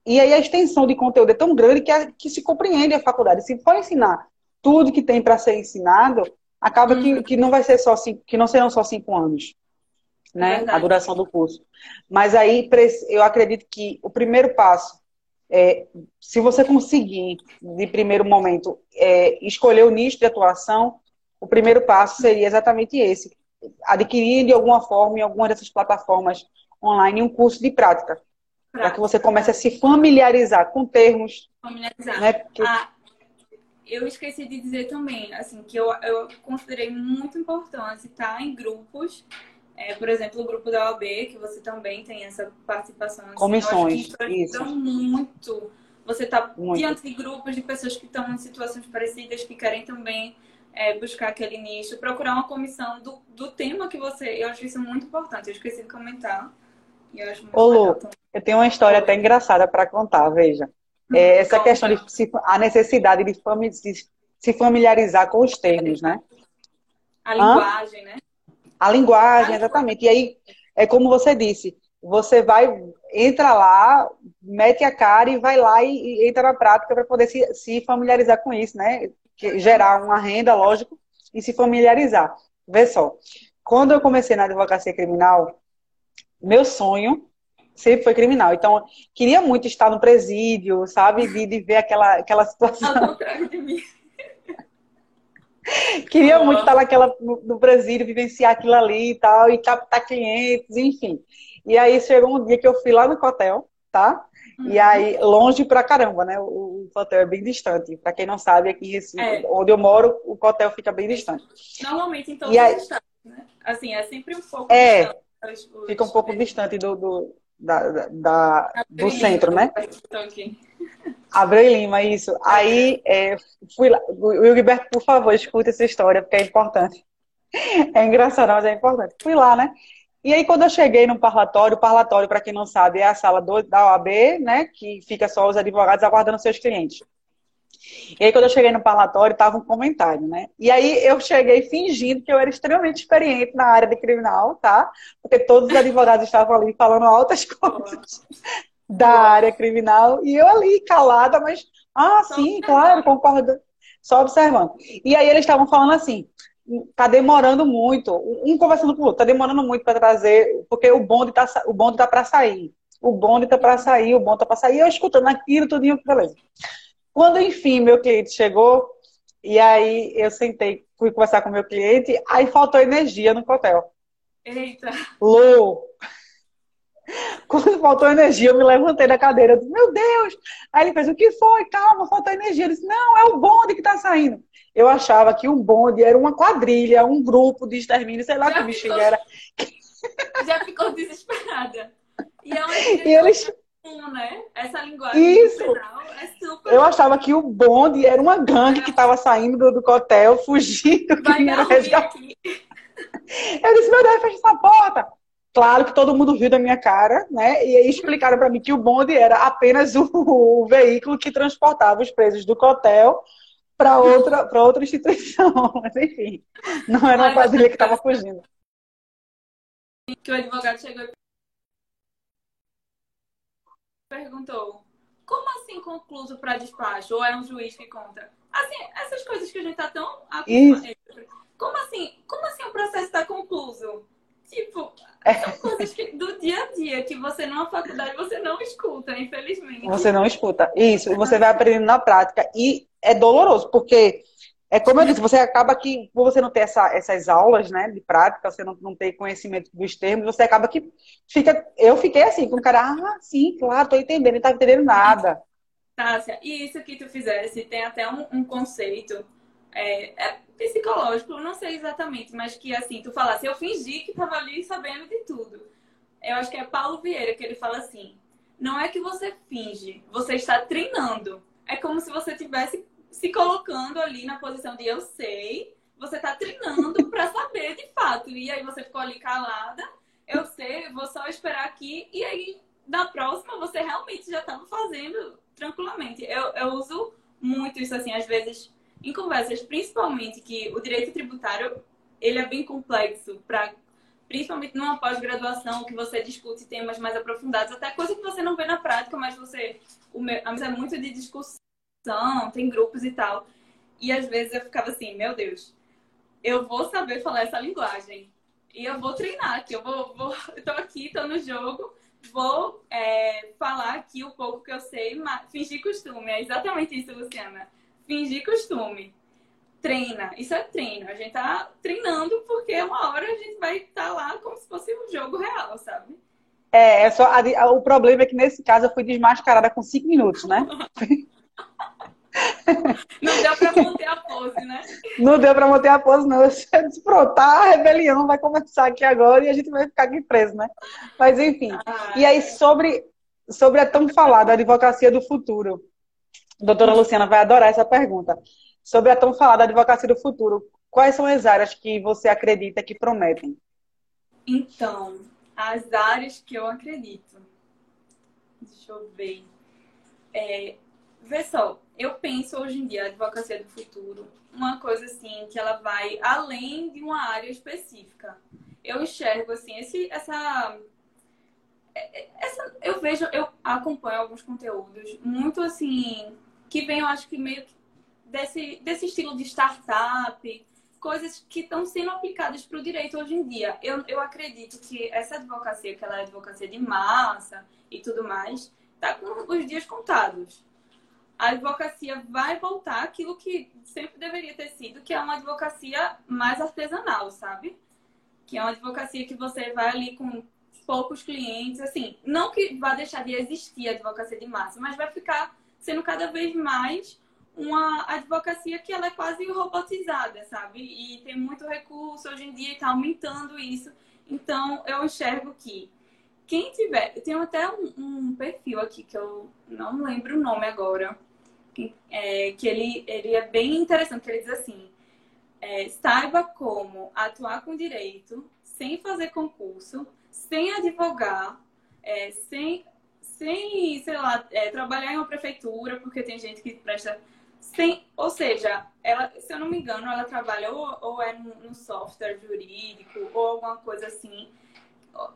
[SPEAKER 1] e aí a extensão de conteúdo é tão grande que, é, que se compreende a faculdade. Se for ensinar tudo que tem para ser ensinado, acaba hum. que, uhum. que não vai ser só cinco, que não serão só cinco anos, né? É a duração do curso. Mas aí eu acredito que o primeiro passo é, se você conseguir, de primeiro momento, é, escolher o nicho de atuação, o primeiro passo seria exatamente esse: adquirir de alguma forma, em alguma dessas plataformas online, um curso de prática. Para que você comece a se familiarizar com termos.
[SPEAKER 2] Familiarizar. Né? Porque... Ah, eu esqueci de dizer também, assim, que eu, eu considerei muito importante estar em grupos é, por exemplo, o grupo da OAB, que você também tem essa participação. Assim,
[SPEAKER 1] Comissões, isso.
[SPEAKER 2] muito. Você está diante de grupos de pessoas que estão em situações parecidas, que querem também é, buscar aquele nicho, procurar uma comissão do, do tema que você... Eu acho isso muito importante. Eu esqueci de comentar. E eu acho muito
[SPEAKER 1] Ô, Lu, eu tenho uma história até engraçada para contar, veja. É, essa questão de se, a necessidade de, de, se familiarizar com os termos, né?
[SPEAKER 2] A linguagem, Hã? né?
[SPEAKER 1] A linguagem, exatamente. E aí, é como você disse, você vai, entra lá, mete a cara e vai lá e, e entra na prática para poder se, se familiarizar com isso, né? Que, gerar uma renda, lógico, e se familiarizar. Vê só, quando eu comecei na advocacia criminal, meu sonho sempre foi criminal. Então, queria muito estar no presídio, sabe? De, de ver aquela, aquela situação.
[SPEAKER 2] Ao contrário de mim. [laughs]
[SPEAKER 1] Queria muito estar naquela, no, no Brasil, vivenciar aquilo ali e tal, e captar clientes, enfim. E aí chegou um dia que eu fui lá no hotel, tá? Uhum. E aí, longe pra caramba, né? O, o hotel é bem distante. Pra quem não sabe, aqui em Recife, é. onde eu moro, o hotel fica bem distante.
[SPEAKER 2] Normalmente, então, e aí, estados, né? Assim, é sempre um pouco
[SPEAKER 1] é, distante. Os, fica um pouco distante do, do, da, da, do centro, né? Aqui. Abreu Lima, isso. Aí é, fui lá. Gilberto, por favor, escute essa história, porque é importante. É engraçado, mas é importante. Fui lá, né? E aí, quando eu cheguei no parlatório, o parlatório, para quem não sabe, é a sala do, da OAB, né? Que fica só os advogados aguardando seus clientes. E aí, quando eu cheguei no parlatório, estava um comentário, né? E aí, eu cheguei fingindo que eu era extremamente experiente na área de criminal, tá? Porque todos os advogados estavam ali falando altas [laughs] coisas da área criminal. E eu ali, calada, mas, ah, sim, claro, concordo. Só observando. E aí, eles estavam falando assim: tá demorando muito, um conversando com o outro, tá demorando muito para trazer, porque o bonde tá, o bonde tá para sair. O bonde tá para sair, o bonde tá para sair. Eu escutando aquilo, tudinho, beleza. Quando, enfim, meu cliente chegou, e aí eu sentei, fui conversar com meu cliente, aí faltou energia no hotel.
[SPEAKER 2] Eita!
[SPEAKER 1] Lô! Quando faltou energia, eu me levantei da cadeira. Eu disse, meu Deus! Aí ele fez, o que foi? Calma, faltou energia. Ele disse, não, é o bonde que tá saindo. Eu achava que o bonde era uma quadrilha, um grupo de extermínio, sei lá Já que bicho era. [laughs]
[SPEAKER 2] Já ficou desesperada. E é
[SPEAKER 1] e eles...
[SPEAKER 2] né? Essa linguagem Isso. é super...
[SPEAKER 1] Eu achava que o bonde era uma gangue que estava saindo do, do hotel, [laughs] fugindo.
[SPEAKER 2] Vai que era aqui.
[SPEAKER 1] Eu disse, meu Deus, fecha essa porta. Claro que todo mundo viu da minha cara, né? E aí explicaram para mim que o bonde era apenas o, [laughs] o, veículo que transportava os presos do hotel para outra, outra instituição. [laughs] Mas enfim, não era uma quadrilha que estava fugindo.
[SPEAKER 2] Que o advogado chegou e perguntou: como assim concluso para despacho? Ou é um juiz que conta? Assim, essas coisas que a gente tá tão Como assim? Como assim o processo está concluso? Tipo, são coisas que, do dia a dia que você numa faculdade você não escuta, infelizmente.
[SPEAKER 1] Você não escuta. Isso, você vai aprendendo na prática. E é doloroso, porque é como eu disse, você acaba que, por você não ter essa, essas aulas né, de prática, você não, não ter conhecimento dos termos, você acaba que fica. Eu fiquei assim, com o cara, ah, sim, claro, tô entendendo, não tá entendendo nada.
[SPEAKER 2] Tássia, e isso que tu fizesse tem até um, um conceito é, é psicológico, não sei exatamente, mas que assim, tu falasse, eu fingi que tava ali sabendo de tudo. Eu acho que é Paulo Vieira que ele fala assim: não é que você finge, você está treinando. É como se você tivesse se colocando ali na posição de eu sei, você está treinando para saber de fato. E aí você ficou ali calada, eu sei, vou só esperar aqui. E aí, na próxima, você realmente já estava fazendo tranquilamente. Eu, eu uso muito isso assim, às vezes em conversas, principalmente que o direito tributário ele é bem complexo para principalmente numa pós-graduação que você discute temas mais aprofundados, até coisa que você não vê na prática, mas você meu, a é muito de discussão, tem grupos e tal. E às vezes eu ficava assim, meu Deus, eu vou saber falar essa linguagem. E eu vou treinar aqui, eu vou, vou [laughs] eu tô aqui, tô no jogo, vou é, falar aqui o pouco que eu sei, fingir costume. É exatamente isso, Luciana fingir costume. Treina. Isso é treino. A gente tá treinando porque uma hora a gente vai estar tá lá como se fosse um jogo real, sabe?
[SPEAKER 1] É, é só, a, o problema é que nesse caso eu fui desmascarada com cinco minutos, né? [laughs]
[SPEAKER 2] Não deu pra manter a pose, né?
[SPEAKER 1] Não deu pra manter a pose, não. Eu disse, pronto, tá, a rebelião vai começar aqui agora e a gente vai ficar aqui preso, né? Mas enfim. Ah, e aí, sobre, sobre a tão falada advocacia do futuro. Doutora Luciana vai adorar essa pergunta. Sobre a tão falada advocacia do futuro, quais são as áreas que você acredita que prometem?
[SPEAKER 2] Então, as áreas que eu acredito. Deixa eu ver. É, vê só, eu penso hoje em dia a advocacia do futuro uma coisa assim que ela vai além de uma área específica. Eu enxergo assim esse essa é, é, essa, eu vejo, eu acompanho alguns conteúdos muito assim que vem, eu acho que meio que desse, desse estilo de startup, coisas que estão sendo aplicadas para o direito hoje em dia. Eu, eu acredito que essa advocacia, que ela é advocacia de massa e tudo mais, está com os dias contados. A advocacia vai voltar aquilo que sempre deveria ter sido, que é uma advocacia mais artesanal, sabe? Que é uma advocacia que você vai ali com poucos clientes, assim, não que vá deixar de existir a advocacia de massa, mas vai ficar sendo cada vez mais uma advocacia que ela é quase robotizada, sabe? E tem muito recurso hoje em dia e está aumentando isso. Então, eu enxergo que quem tiver... Tem até um, um, perfil aqui que eu não lembro o nome agora, é, que ele, ele é bem interessante, que ele diz assim, é, saiba como atuar com direito, sem fazer concurso, sem advogar, é, sem, sem, sei lá, é, trabalhar em uma prefeitura, porque tem gente que presta. Sem, ou seja, ela, se eu não me engano, ela trabalha ou, ou é no software jurídico ou alguma coisa assim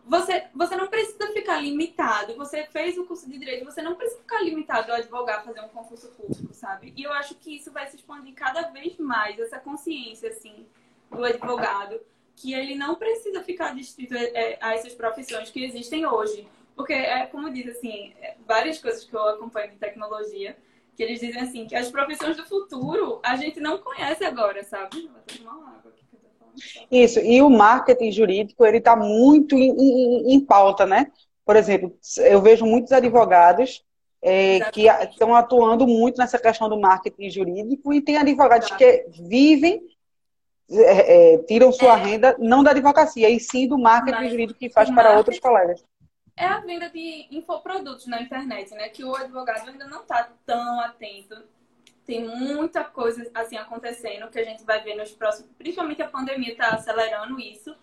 [SPEAKER 2] você, você não precisa ficar limitado. Você fez o curso de direito, você não precisa ficar limitado a advogar, fazer um concurso público, sabe? E eu acho que isso vai se expandir cada vez mais, essa consciência, assim, do advogado, que ele não precisa ficar distrito é, a essas profissões que existem hoje. Porque, é como diz, assim, é, várias coisas que eu acompanho de tecnologia, que eles dizem, assim, que as profissões do futuro a gente não conhece agora, sabe? Vou tomar uma água aqui.
[SPEAKER 1] Isso, e o marketing jurídico, ele está muito em, em, em, pauta, né? Por exemplo, eu vejo muitos advogados é, que estão atuando muito nessa questão do marketing jurídico e tem advogados Exato. que vivem, é, é, tiram sua é. renda, não da advocacia, e sim do marketing Mas, jurídico que faz para outros colegas.
[SPEAKER 2] É a venda de infoprodutos na internet, né? Que o advogado ainda não está tão atento tem muita coisa assim acontecendo que a gente vai ver nos próximos. Principalmente a pandemia está acelerando isso.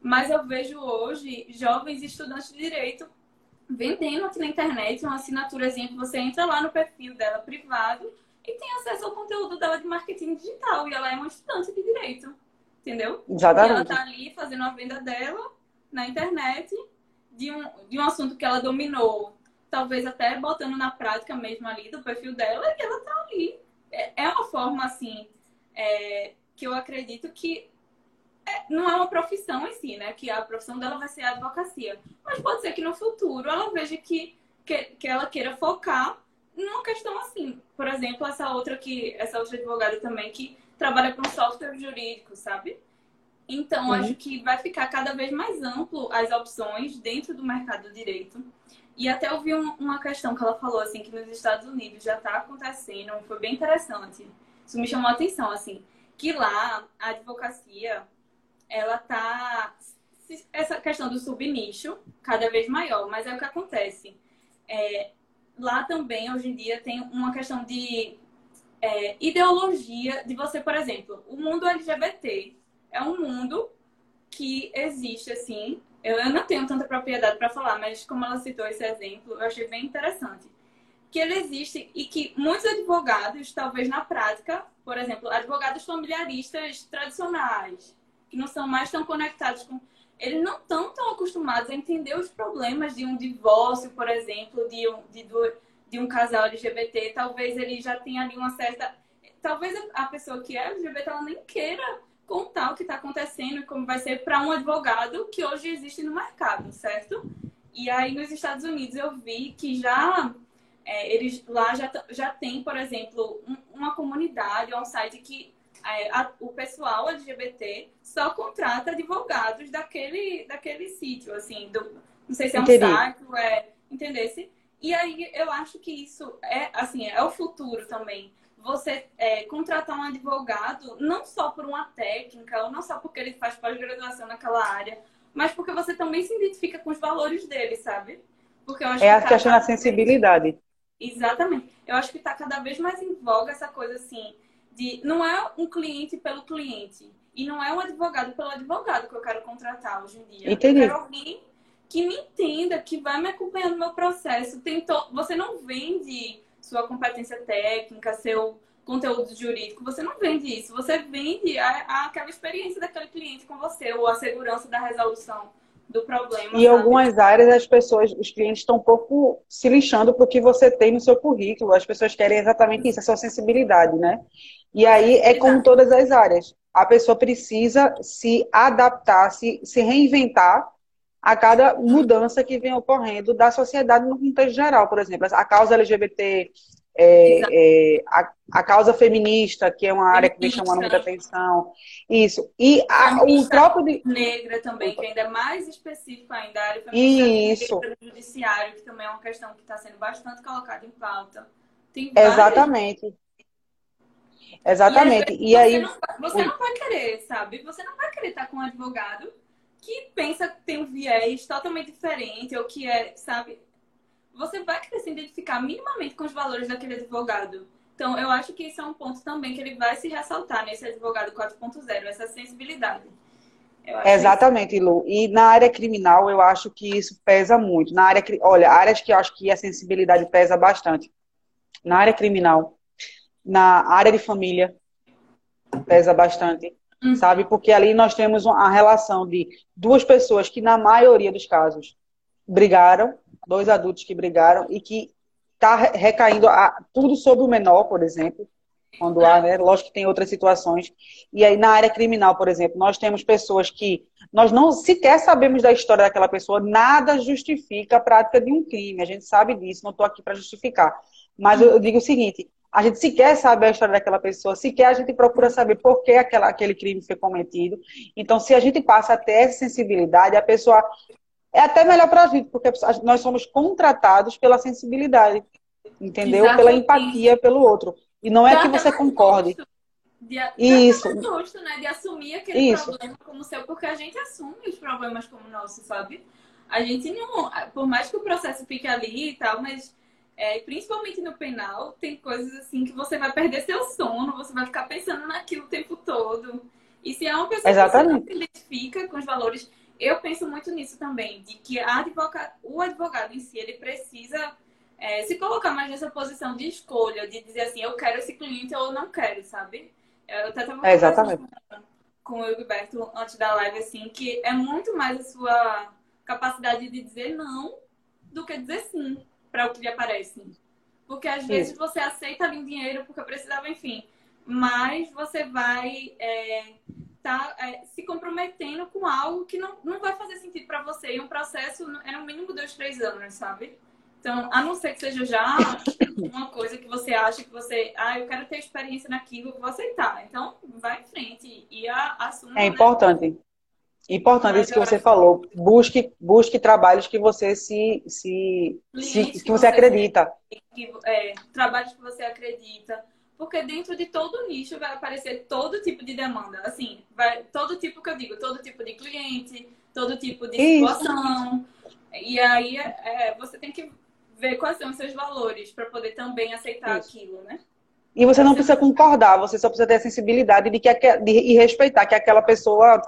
[SPEAKER 2] Mas eu vejo hoje jovens estudantes de direito vendendo aqui na internet uma assinaturazinha que você entra lá no perfil dela privado e tem acesso ao conteúdo dela de marketing digital. E ela é uma estudante de direito. Entendeu?
[SPEAKER 1] Exatamente.
[SPEAKER 2] E ela tá ali fazendo a venda dela na internet de um, de um assunto que ela dominou, talvez até botando na prática mesmo ali do perfil dela, e ela tá ali é, é uma forma, assim, é, que eu acredito que é, não é uma profissão em si, né? Que a profissão dela vai ser a advocacia. Mas pode ser que no futuro ela veja que, que, que ela queira focar numa questão assim. Por exemplo, essa outra que essa outra advogada também que trabalha com software jurídico, sabe? Então, acho que vai ficar cada vez mais amplo as opções dentro do mercado do direito. E até eu vi um, uma questão que ela falou, assim, que nos Estados Unidos já está acontecendo, foi bem interessante. Isso me chamou a atenção, assim, que lá a advocacia, ela tá. Essa questão do subnicho cada vez maior, mas é o que acontece. É, lá também, hoje em dia, tem uma questão de é, ideologia de você, por exemplo, o mundo LGBT é um mundo que existe, assim, eu, eu não tenho tanta propriedade para falar, mas como ela citou esse exemplo, eu achei bem interessante. Que ele existe e que muitos advogados, talvez na prática, por exemplo, advogados familiaristas tradicionais, que não são mais tão conectados com. Eles não estão tão acostumados a entender os problemas de um divórcio, por exemplo, de um, de, de um casal LGBT. Talvez ele já tenha ali uma certa. Talvez a pessoa que é LGBT ela nem queira contar o que está acontecendo e como vai ser para um advogado que hoje existe no mercado, certo? E aí nos Estados Unidos eu vi que já é, eles lá já, já tem, por exemplo, um, uma comunidade, um site que é, a, o pessoal LGBT só contrata advogados daquele, daquele sítio, assim, do, não sei se é um Entendi. site, é, entendesse? E aí eu acho que isso é assim, é o futuro também você é, contratar um advogado não só por uma técnica, ou não só porque ele faz pós-graduação naquela área, mas porque você também se identifica com os valores dele, sabe?
[SPEAKER 1] Porque eu acho é que a questão da sensibilidade. Vez...
[SPEAKER 2] Exatamente. Eu acho que está cada vez mais em voga essa coisa assim, de não é um cliente pelo cliente. E não é um advogado pelo advogado que eu quero contratar hoje em dia.
[SPEAKER 1] Entendi.
[SPEAKER 2] Eu quero alguém que me entenda, que vai me acompanhando no meu processo. Tentou... Você não vende sua competência técnica, seu conteúdo jurídico. Você não vende isso, você vende a, a, aquela experiência daquele cliente com você, ou a segurança da resolução do problema.
[SPEAKER 1] Em algumas áreas, as pessoas, os clientes estão um pouco se lixando para o que você tem no seu currículo. As pessoas querem exatamente isso, a sua sensibilidade, né? E aí é como todas as áreas. A pessoa precisa se adaptar, se, se reinventar a cada mudança que vem ocorrendo da sociedade no contexto geral. Por exemplo, a causa LGBT, é, é, a, a, causa feminista, que é uma área que vem chamando muita atenção. Isso. E a, o próprio. De...
[SPEAKER 2] Negra também, que ainda é mais específico ainda, a área feminista Isso. do judiciário, que também é uma questão que está sendo bastante colocada em pauta.
[SPEAKER 1] Tem Exatamente. Exatamente. E, e aí.
[SPEAKER 2] Não, você não vai querer, sabe? Você não vai querer estar com um advogado que pensa que tem um viés totalmente diferente, ou que é, sabe? Você vai querer se identificar minimamente com os valores daquele advogado. Então, eu acho que isso é um ponto também que ele vai se ressaltar nesse advogado 4.0, essa sensibilidade.
[SPEAKER 1] Exatamente, isso... Lu. E na área criminal, eu acho que isso pesa muito. Na área, olha, áreas que eu acho que a sensibilidade pesa bastante. Na área criminal, na área de família, pesa bastante, uhum. sabe? Porque ali nós temos a relação de duas pessoas que, na maioria dos casos, brigaram, dois adultos que brigaram e que está recaindo a, tudo sobre o menor, por exemplo, quando há, né? Lógico que tem outras situações. E aí, na área criminal, por exemplo, nós temos pessoas que nós não sequer sabemos da história daquela pessoa, nada justifica a prática de um crime. A gente sabe disso, não estou aqui para justificar. Mas eu digo o seguinte: a gente sequer sabe a história daquela pessoa, sequer a gente procura saber por que aquela, aquele crime foi cometido. Então, se a gente passa a ter essa sensibilidade, a pessoa é até melhor para a gente, porque nós somos contratados pela sensibilidade, entendeu? Exatamente. Pela empatia pelo outro. E não é que você concorde.
[SPEAKER 2] De, Isso. Justo, né? De assumir aquele Isso. problema como seu, porque a gente assume os problemas como nossos, sabe? A gente não. Por mais que o processo fique ali e tal, mas é, principalmente no penal, tem coisas assim que você vai perder seu sono, você vai ficar pensando naquilo o tempo todo. E se é uma pessoa
[SPEAKER 1] Exatamente.
[SPEAKER 2] que você não se identifica com os valores eu penso muito nisso também, de que advoga... o advogado em si, ele precisa é, se colocar mais nessa posição de escolha, de dizer assim, eu quero esse cliente ou não quero, sabe? Eu até estava
[SPEAKER 1] é, exatamente.
[SPEAKER 2] com o Gilberto antes da live, assim, que é muito mais a sua capacidade de dizer não do que dizer sim para o que lhe aparece. Porque às vezes você aceita ali um dinheiro porque precisava, enfim, mas você vai é, tá é, se comprometendo com algo que não, não vai fazer sentido para você. E um processo é no mínimo dois, três anos, sabe? Então, a não ser que seja já uma coisa que você acha que você, ah, eu quero ter experiência naquilo, vou aceitar. Então, vai em frente e a, assuma.
[SPEAKER 1] É né? importante. Né? Importante isso que você falou. Busque, busque trabalhos que você se, se, se que, que, você, acredita.
[SPEAKER 2] Que, é, trabalhos que você acredita porque dentro de todo nicho vai aparecer todo tipo de demanda. Assim, vai todo tipo que eu digo, todo tipo de cliente, todo tipo de situação. Isso. E aí é, você tem que ver quais são os seus valores para poder também aceitar Isso. aquilo, né?
[SPEAKER 1] E você não precisa concordar, você só precisa ter a sensibilidade de que de, e respeitar que aquela pessoa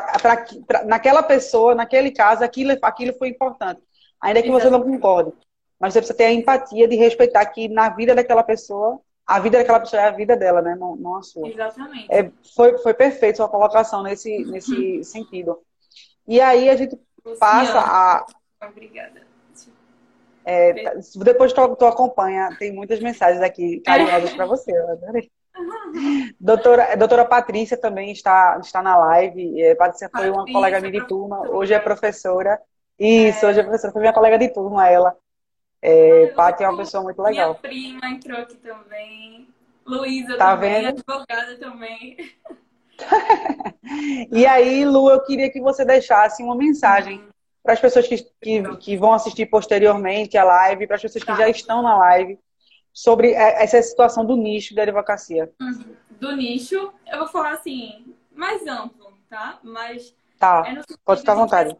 [SPEAKER 1] tá, pra, pra, naquela pessoa, naquele caso, aquilo, aquilo foi importante. Ainda que você não concorde. Mas você precisa ter a empatia de respeitar que na vida daquela pessoa a vida daquela pessoa é a vida dela, né? Não, não a sua.
[SPEAKER 2] Exatamente.
[SPEAKER 1] É, foi, foi perfeito sua colocação nesse, nesse sentido. E aí a gente passa a.
[SPEAKER 2] Obrigada.
[SPEAKER 1] É, depois tu, tu acompanha, tem muitas mensagens aqui [laughs] carinhosas para você. Eu adorei. Doutora, doutora Patrícia também está, está na live. É, Patrícia foi uma colega minha de turma, hoje é professora. Isso, é. hoje é professora, foi minha colega de turma, ela. É, Paty é uma pessoa muito legal.
[SPEAKER 2] Minha prima entrou aqui também. Luísa tá também, vendo? advogada também. [laughs]
[SPEAKER 1] e aí, Lu, eu queria que você deixasse uma mensagem uhum. para as pessoas que, que, que, vão assistir posteriormente a live, para as pessoas que tá. já estão na live, sobre essa situação do nicho da advocacia.
[SPEAKER 2] Uhum. Do nicho, eu vou falar assim, mais amplo, tá? Mas.
[SPEAKER 1] Tá, é pode ficar à vontade.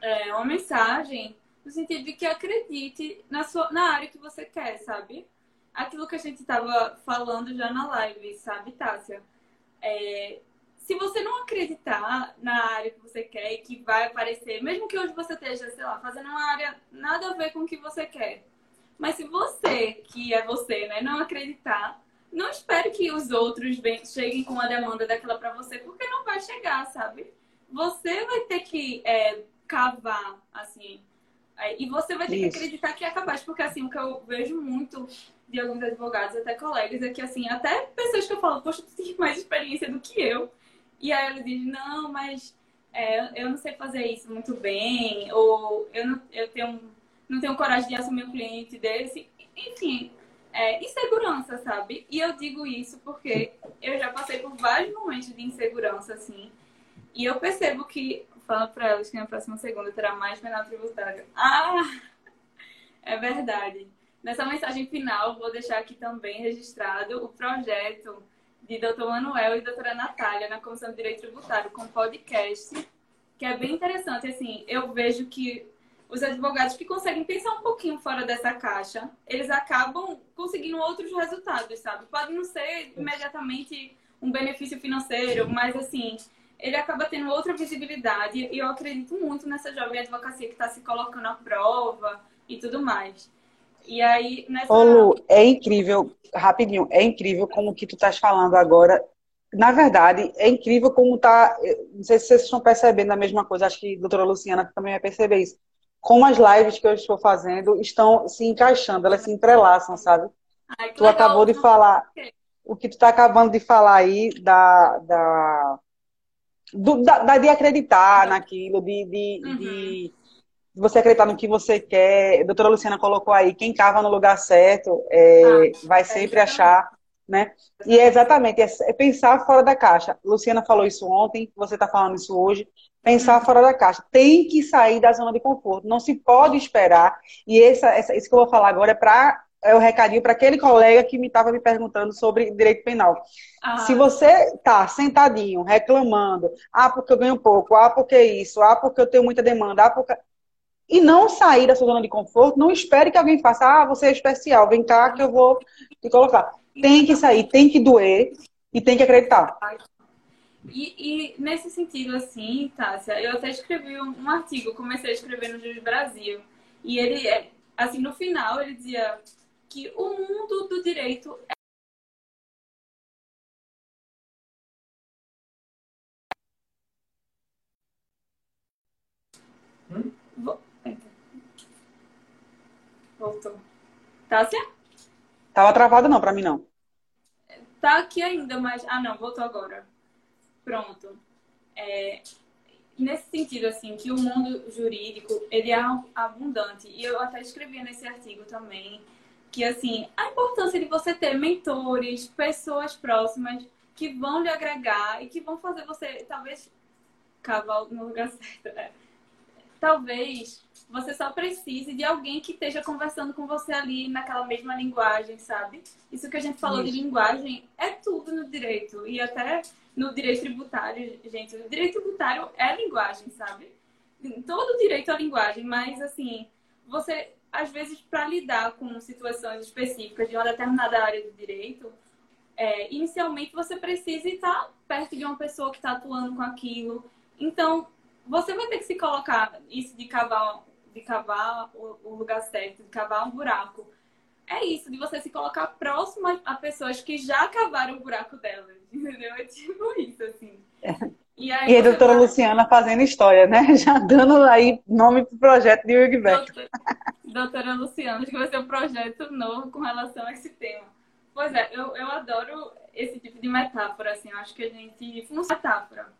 [SPEAKER 2] É uma mensagem no sentido de que acredite na, sua, na área que você quer, sabe? Aquilo que a gente estava falando já na live, sabe, Tássia? É, se você não acreditar na área que você quer e que vai aparecer, mesmo que hoje você esteja, sei lá, fazendo uma área nada a ver com o que você quer, mas se você, que é você, né, não acreditar, não espere que os outros cheguem com a demanda daquela para você, porque não vai chegar, sabe? Você vai ter que é, cavar, assim, e você vai ter Isso. que acreditar que é capaz, porque assim, o que eu vejo muito de alguns advogados, até colegas, é que assim, até pessoas que eu falo, poxa, tu tem mais experiência do que eu. E aí eles dizem, não, mas é, eu não sei fazer isso muito bem, ou eu não, eu tenho, não tenho coragem de assumir um cliente desse. Enfim, é, insegurança, sabe? E eu digo isso porque eu já passei por vários momentos de insegurança, assim. E eu percebo que Fala para elas que na próxima segunda terá mais penal tributário. Ah! É verdade. Nessa mensagem final, vou deixar aqui também registrado o projeto de Dr. Manuel e doutora Natália na Comissão de Direito Tributário com podcast, que é bem interessante. Assim, eu vejo que os advogados que conseguem pensar um pouquinho fora dessa caixa, eles acabam conseguindo outros resultados, sabe? Pode não ser imediatamente um benefício financeiro, mas assim, ele acaba tendo outra visibilidade. E eu acredito muito nessa jovem advocacia que está se colocando à prova e tudo mais. E aí, nessa.
[SPEAKER 1] Ô, Lu, é incrível, rapidinho, é incrível como que tu estás falando agora. Na verdade, é incrível como tá. Não sei se vocês estão percebendo a mesma coisa, acho que a doutora Luciana também vai perceber isso como as lives que eu estou fazendo estão se encaixando, elas se entrelaçam, sabe? Ai, tu legal. acabou de falar, o que tu está acabando de falar aí da, da, do, da, de acreditar naquilo, de, de, uhum. de, você acreditar no que você quer. A doutora Luciana colocou aí, quem cava no lugar certo é, ah, vai sempre é achar, né? E é exatamente, é, é pensar fora da caixa. Luciana falou isso ontem, você está falando isso hoje pensar fora da caixa. Tem que sair da zona de conforto. Não se pode esperar. E essa, essa, isso que eu vou falar agora é para é o recadinho para aquele colega que me estava me perguntando sobre direito penal. Ah. Se você está sentadinho, reclamando, ah, porque eu ganho pouco, ah, porque isso, ah, porque eu tenho muita demanda, ah, porque. E não sair da sua zona de conforto, não espere que alguém faça, ah, você é especial, vem cá que eu vou te colocar. Tem que sair, tem que doer e tem que acreditar.
[SPEAKER 2] E, e, nesse sentido, assim, Tássia, eu até escrevi um, um artigo, comecei a escrever no Juiz Brasil. E ele, é, assim, no final, ele dizia que o mundo do direito é hum? Voltou. Tássia?
[SPEAKER 1] Tava travado não, pra mim não.
[SPEAKER 2] Tá aqui ainda, mas... Ah, não, voltou agora. Pronto. É, nesse sentido, assim, que o mundo jurídico, ele é abundante. E eu até escrevi nesse artigo também que, assim, a importância de você ter mentores, pessoas próximas que vão lhe agregar e que vão fazer você, talvez, cavar no lugar certo. Né? Talvez você só precise de alguém que esteja conversando com você ali naquela mesma linguagem, sabe? Isso que a gente falou Isso. de linguagem é tudo no direito. E até no direito tributário, gente, o direito tributário é linguagem, sabe? Todo direito é linguagem, mas assim, você, às vezes, para lidar com situações específicas de uma determinada área do direito, é, inicialmente você precisa estar perto de uma pessoa que está atuando com aquilo. Então, você vai ter que se colocar isso de cavar, de cavar o, o lugar certo, de cavar um buraco é isso, de você se colocar próximo a pessoas que já cavaram o buraco delas, [laughs] entendeu? É tipo isso, assim.
[SPEAKER 1] É. E, aí e a doutora vai... Luciana fazendo história, né? [laughs] Já dando aí nome pro projeto de Wigback.
[SPEAKER 2] Doutora, doutora Luciana, acho que vai ser um projeto novo com relação a esse tema. Pois é, eu, eu adoro esse tipo de metáfora, assim, eu acho que a gente. Não metáfora.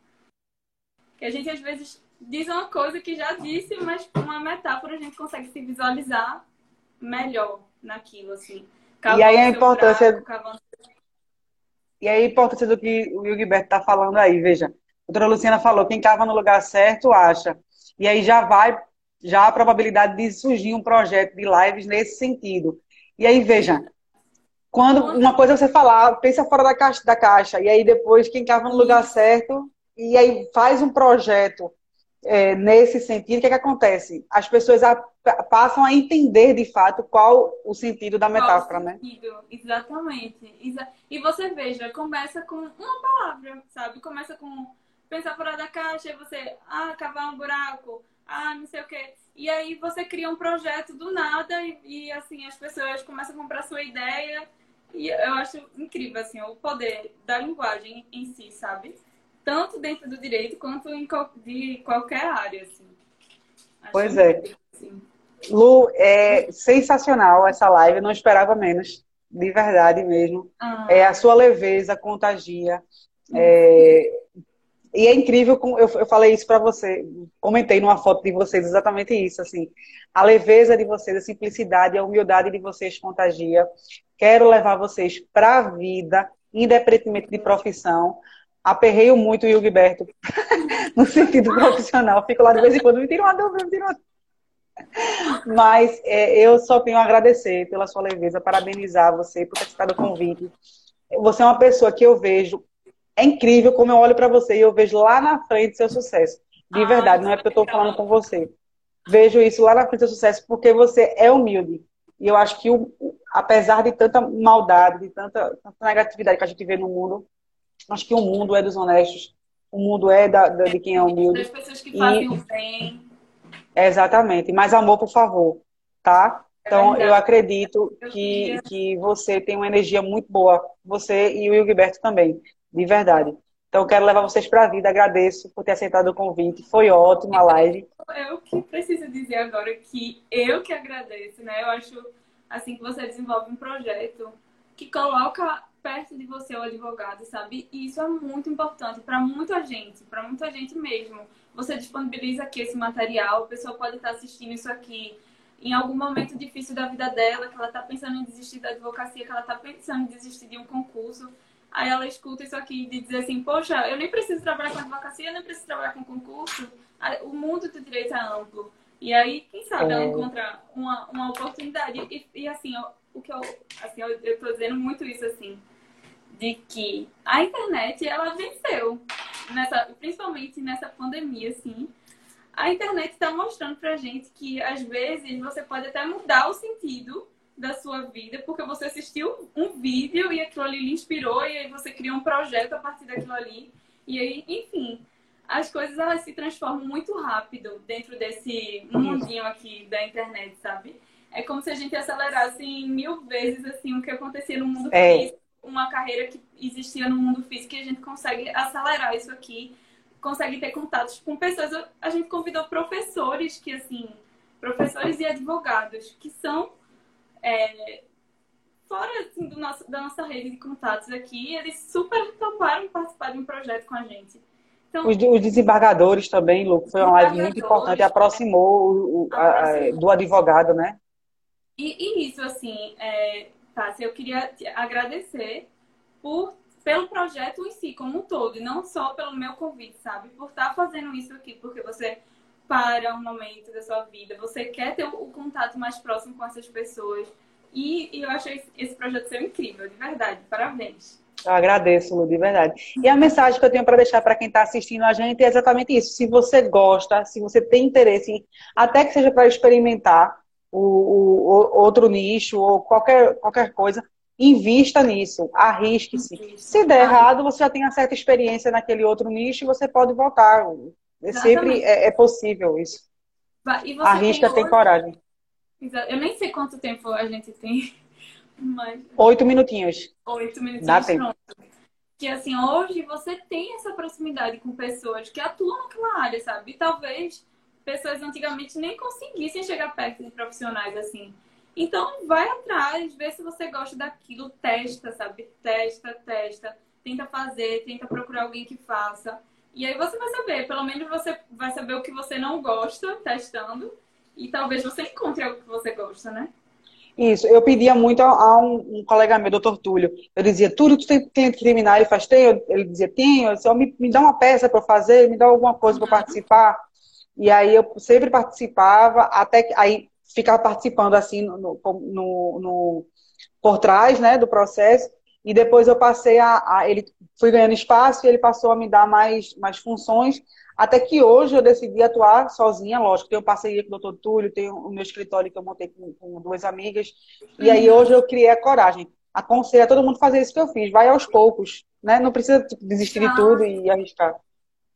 [SPEAKER 2] Que a gente às vezes diz uma coisa que já disse, mas com uma metáfora a gente consegue se visualizar melhor naquilo, assim.
[SPEAKER 1] e aí a importância. Braço, E aí a importância do que o Gilberto está falando aí, veja. A doutora Luciana falou, quem cava no lugar certo, acha. E aí já vai, já a probabilidade de surgir um projeto de lives nesse sentido. E aí, veja, quando uma coisa é você falar, pensa fora da caixa, da caixa, e aí depois quem cava no lugar certo, e aí faz um projeto é, nesse sentido, o que, é que acontece? As pessoas a, passam a entender de fato qual o sentido da metáfora,
[SPEAKER 2] né? Exatamente. E você veja, começa com uma palavra, sabe? Começa com pensar fora da caixa, e você, ah, cavar um buraco, ah, não sei o quê. E aí você cria um projeto do nada e, e assim, as pessoas começam a comprar sua ideia. E eu acho incrível, assim, o poder da linguagem em si, sabe? Tanto dentro do direito quanto em de qualquer área. Assim.
[SPEAKER 1] pois é. Assim. Lu, é sensacional essa live, não esperava menos, de verdade mesmo. Ah. É, a sua leveza contagia. É, e é incrível, eu, eu falei isso para você, comentei numa foto de vocês exatamente isso, assim, a leveza de vocês, a simplicidade, a humildade de vocês contagia. Quero levar vocês para a vida, independentemente de profissão, aperreio muito o Gilberto [laughs] no sentido profissional. Fico lá de vez em quando, me tira uma dúvida, me tira uma Mas é, eu só tenho a agradecer pela sua leveza, parabenizar você por ter citado o convite. Você é uma pessoa que eu vejo, é incrível como eu olho para você e eu vejo lá na frente seu sucesso. De ah, verdade, não é porque eu estou falando com você. vejo isso lá na frente do sucesso porque você é humilde. E eu acho que, apesar de tanta maldade, de tanta, tanta, negatividade que a gente vê no mundo, acho que o mundo é dos honestos, o mundo é da, da de quem é humilde.
[SPEAKER 2] Das pessoas que fazem o bem.
[SPEAKER 1] Exatamente. Mais amor, por favor. Tá? Então, é eu acredito que, que você tem uma energia muito boa. Você e o Gilberto também. De verdade. Então, quero levar vocês para a vida. Agradeço por ter aceitado o convite. Foi ótima a live.
[SPEAKER 2] Eu que preciso dizer agora que eu que agradeço, né? Eu acho assim que você desenvolve um projeto que coloca perto de você o advogado, sabe? E isso é muito importante para muita gente, para muita gente mesmo. Você disponibiliza aqui esse material, a pessoa pode estar assistindo isso aqui em algum momento difícil da vida dela, que ela está pensando em desistir da advocacia, que ela está pensando em desistir de um concurso. Aí ela escuta isso aqui e diz assim, poxa, eu nem preciso trabalhar com advocacia, eu nem preciso trabalhar com concurso. O mundo do direito é amplo. E aí, quem sabe ela é. encontra uma, uma oportunidade. E, e assim, o que eu, assim, eu, eu tô dizendo muito isso assim, de que a internet, ela venceu. Nessa, principalmente nessa pandemia, assim. A internet está mostrando pra gente que, às vezes, você pode até mudar o sentido da sua vida, porque você assistiu um vídeo e aquilo ali lhe inspirou, e aí você criou um projeto a partir daquilo ali. E aí, enfim, as coisas elas se transformam muito rápido dentro desse mundinho aqui da internet, sabe? É como se a gente acelerasse mil vezes assim o que acontecia no mundo é. físico, uma carreira que existia no mundo físico e a gente consegue acelerar isso aqui, consegue ter contatos com pessoas. A gente convidou professores que assim, professores e advogados que são é, fora assim, do nosso, da nossa rede de contatos aqui, eles super toparam participar de um projeto com a gente.
[SPEAKER 1] Então, os, os, desembargadores também, Lu, foi uma live muito importante, aproximou o, a, a, do advogado, né?
[SPEAKER 2] E, e isso, assim, é, Tássia, eu queria te agradecer por, pelo projeto em si, como um todo, e não só pelo meu convite, sabe? Por estar fazendo isso aqui, porque você para um momento da sua vida, você quer ter o, contato mais próximo com essas pessoas. E, e eu achei esse projeto ser incrível, de verdade. Parabéns.
[SPEAKER 1] Eu agradeço, Lu, de verdade. E a mensagem que eu tenho para deixar para quem está assistindo a gente é exatamente isso. Se você gosta, se você tem interesse, até que seja para experimentar o, o, outro nicho ou qualquer, qualquer coisa, invista nisso, arrisque-se. Se der errado, você já tem uma certa experiência naquele outro nicho e você pode voltar. É sempre é, é, possível isso. Arrisca, tem, tem coragem.
[SPEAKER 2] Eu nem sei quanto tempo a gente tem [laughs] mas...
[SPEAKER 1] Oito minutinhos.
[SPEAKER 2] Oito minutinhos, Dá pronto. Que assim, hoje você tem essa proximidade com pessoas que atuam naquela área, sabe? E talvez pessoas antigamente nem conseguissem chegar perto de profissionais assim. Então, vai atrás, vê se você gosta daquilo, testa, sabe? Testa, testa, tenta fazer, tenta procurar alguém que faça. E aí você vai saber, pelo menos você vai saber o que você não gosta testando. E talvez você encontre algo que você gosta, né?
[SPEAKER 1] Isso, eu pedia muito a, um, um, colega meu, doutor Túlio. Eu dizia, Túlio, tu tem cliente criminal? Ele faz, tem? Ele dizia, tenho. Eu disse, me, me dá uma peça para fazer, me dá alguma coisa para participar. E aí eu sempre participava, até que aí ficava participando assim no, no, no, no por trás né, do processo. E depois eu passei a, a, Ele fui ganhando espaço e ele passou a me dar mais, mais funções. Até que hoje eu decidi atuar sozinha, lógico. Tenho parceria com o doutor Túlio, tenho o meu escritório que eu montei com, com duas amigas. E aí hoje eu criei a coragem. Aconselho a todo mundo fazer isso que eu fiz. Vai aos poucos, né? Não precisa tipo, desistir de tudo e arriscar.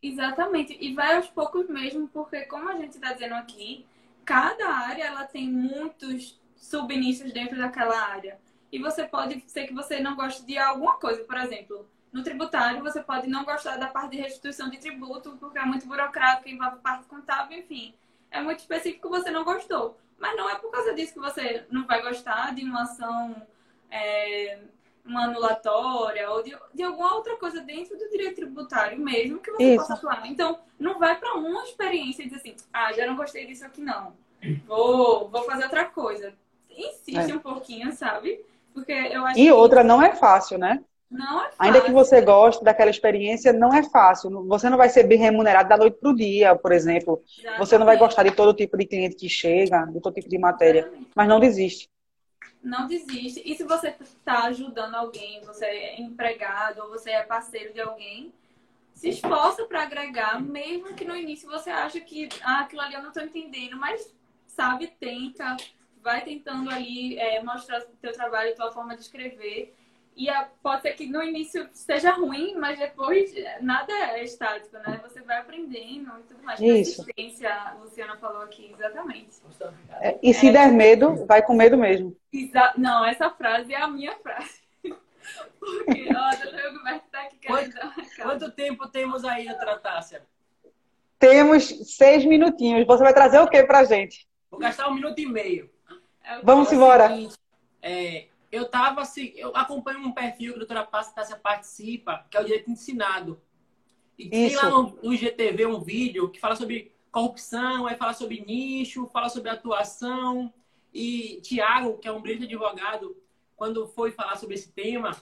[SPEAKER 2] Exatamente. E vai aos poucos mesmo, porque como a gente está dizendo aqui, cada área ela tem muitos subnichos dentro daquela área. E você pode ser que você não goste de alguma coisa, por exemplo no tributário, você pode não gostar da parte de restituição de tributo, porque é muito burocrático, envolve parte contábil, enfim. É muito específico, você não gostou. Mas não é por causa disso que você não vai gostar de uma ação, é, uma anulatória, ou de, de alguma outra coisa dentro do direito tributário mesmo que você Isso. possa atuar. Então, não vai para uma experiência e dizer assim, ah, já não gostei disso aqui não. Vou, vou fazer outra coisa. Insiste é. um pouquinho, sabe? Porque eu acho
[SPEAKER 1] E outra, não é fácil, né?
[SPEAKER 2] Não é fácil.
[SPEAKER 1] Ainda que você goste daquela experiência, não é fácil. Você não vai ser bem remunerado da noite para o dia, por exemplo. Exatamente. Você não vai gostar de todo tipo de cliente que chega, de todo tipo de matéria. Exatamente. Mas não desiste.
[SPEAKER 2] Não desiste. E se você está ajudando alguém, você é empregado ou você é parceiro de alguém, se esforça para agregar, mesmo que no início você acha que ah, aquilo ali eu não estou entendendo, mas sabe, tenta, vai tentando ali é, mostrar o teu trabalho, tua forma de escrever. E a, pode ser que no início seja ruim, mas depois nada é estático, né? Você vai aprendendo e tudo mais.
[SPEAKER 1] Isso.
[SPEAKER 2] Persistência, a Luciana falou aqui, exatamente.
[SPEAKER 1] É, e se é, der medo, vai com medo mesmo.
[SPEAKER 2] Exa não, essa frase é a minha frase. [laughs] Porque, ó, o Gilberto tá aqui querendo
[SPEAKER 3] quanto, quanto tempo temos aí, doutora Tássia?
[SPEAKER 1] Temos seis minutinhos. Você vai trazer o que pra gente?
[SPEAKER 3] Vou gastar um minuto e meio.
[SPEAKER 1] É Vamos embora.
[SPEAKER 3] É, eu tava assim, eu acompanho um perfil que a doutora Tássia participa, que é o Direito Ensinado. E tem Isso. lá no, no IGTV um vídeo que fala sobre corrupção, aí fala sobre nicho, fala sobre atuação. E Tiago, que é um brilhante advogado, quando foi falar sobre esse tema,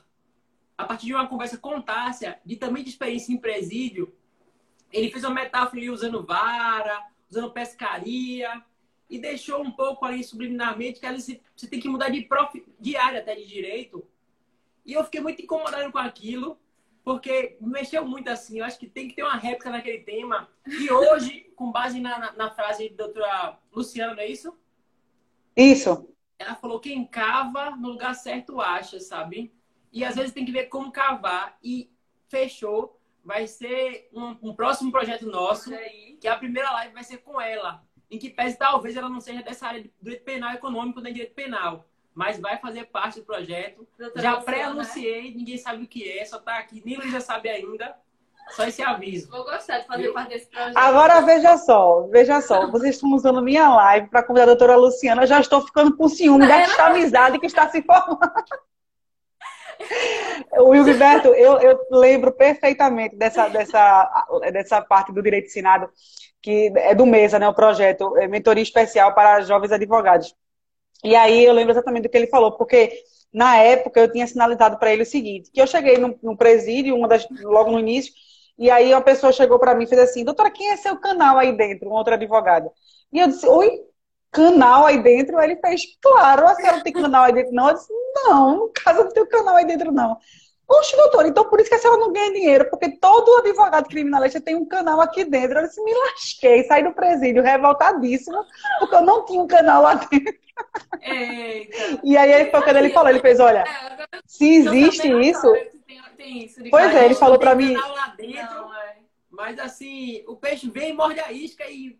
[SPEAKER 3] a partir de uma conversa com Tássia, de também de experiência em presídio, ele fez uma metáfora ali usando vara, usando pescaria, e deixou um pouco ali subliminarmente que ali você tem que mudar de, prof, de área até de direito. E eu fiquei muito incomodado com aquilo, porque mexeu muito assim. Eu acho que tem que ter uma réplica naquele tema. E hoje, com base na, na, na frase da doutora Luciana, não é isso?
[SPEAKER 1] Isso.
[SPEAKER 3] Ela falou: quem cava no lugar certo acha, sabe? E às vezes tem que ver como cavar. E fechou. Vai ser um, um próximo projeto nosso, que a primeira live vai ser com ela em que pese talvez ela não seja dessa área de direito penal econômico nem direito penal, mas vai fazer parte do projeto. Doutora Já pré-anunciei, né? ninguém sabe o que é, só está aqui, nem Luísa sabe ainda. Só esse aviso.
[SPEAKER 2] Vou gostar de fazer parte desse projeto.
[SPEAKER 1] Agora veja só, veja só, vocês estão usando minha live para convidar a doutora Luciana, eu já estou ficando com ciúme desta amizade que está se formando. O Gilberto, eu, eu lembro perfeitamente dessa, dessa, dessa parte do direito ensinado que é do MESA, né, o projeto é Mentoria Especial para Jovens Advogados. E aí eu lembro exatamente do que ele falou, porque na época eu tinha sinalizado para ele o seguinte, que eu cheguei no, presídio, uma das, logo no início, e aí uma pessoa chegou para mim e fez assim, doutora, quem é seu canal aí dentro? Um outro advogado. E eu disse, oi, canal aí dentro? Aí ele fez, claro, a senhora tem canal aí dentro? Não, eu disse, não, no caso não tem canal aí dentro, não. Poxa, doutor, então por isso que a senhora não ganha dinheiro, porque todo advogado criminalista tem um canal aqui dentro. Eu disse, me lasquei, saí do presídio revoltadíssimo, porque eu não tinha um canal lá dentro. Eita. E aí ele foi quando ele falou, ele fez, olha, é, se existe isso. pois é, ele falou para mim.
[SPEAKER 3] Dentro, é. Mas assim, o peixe vem, morde a isca e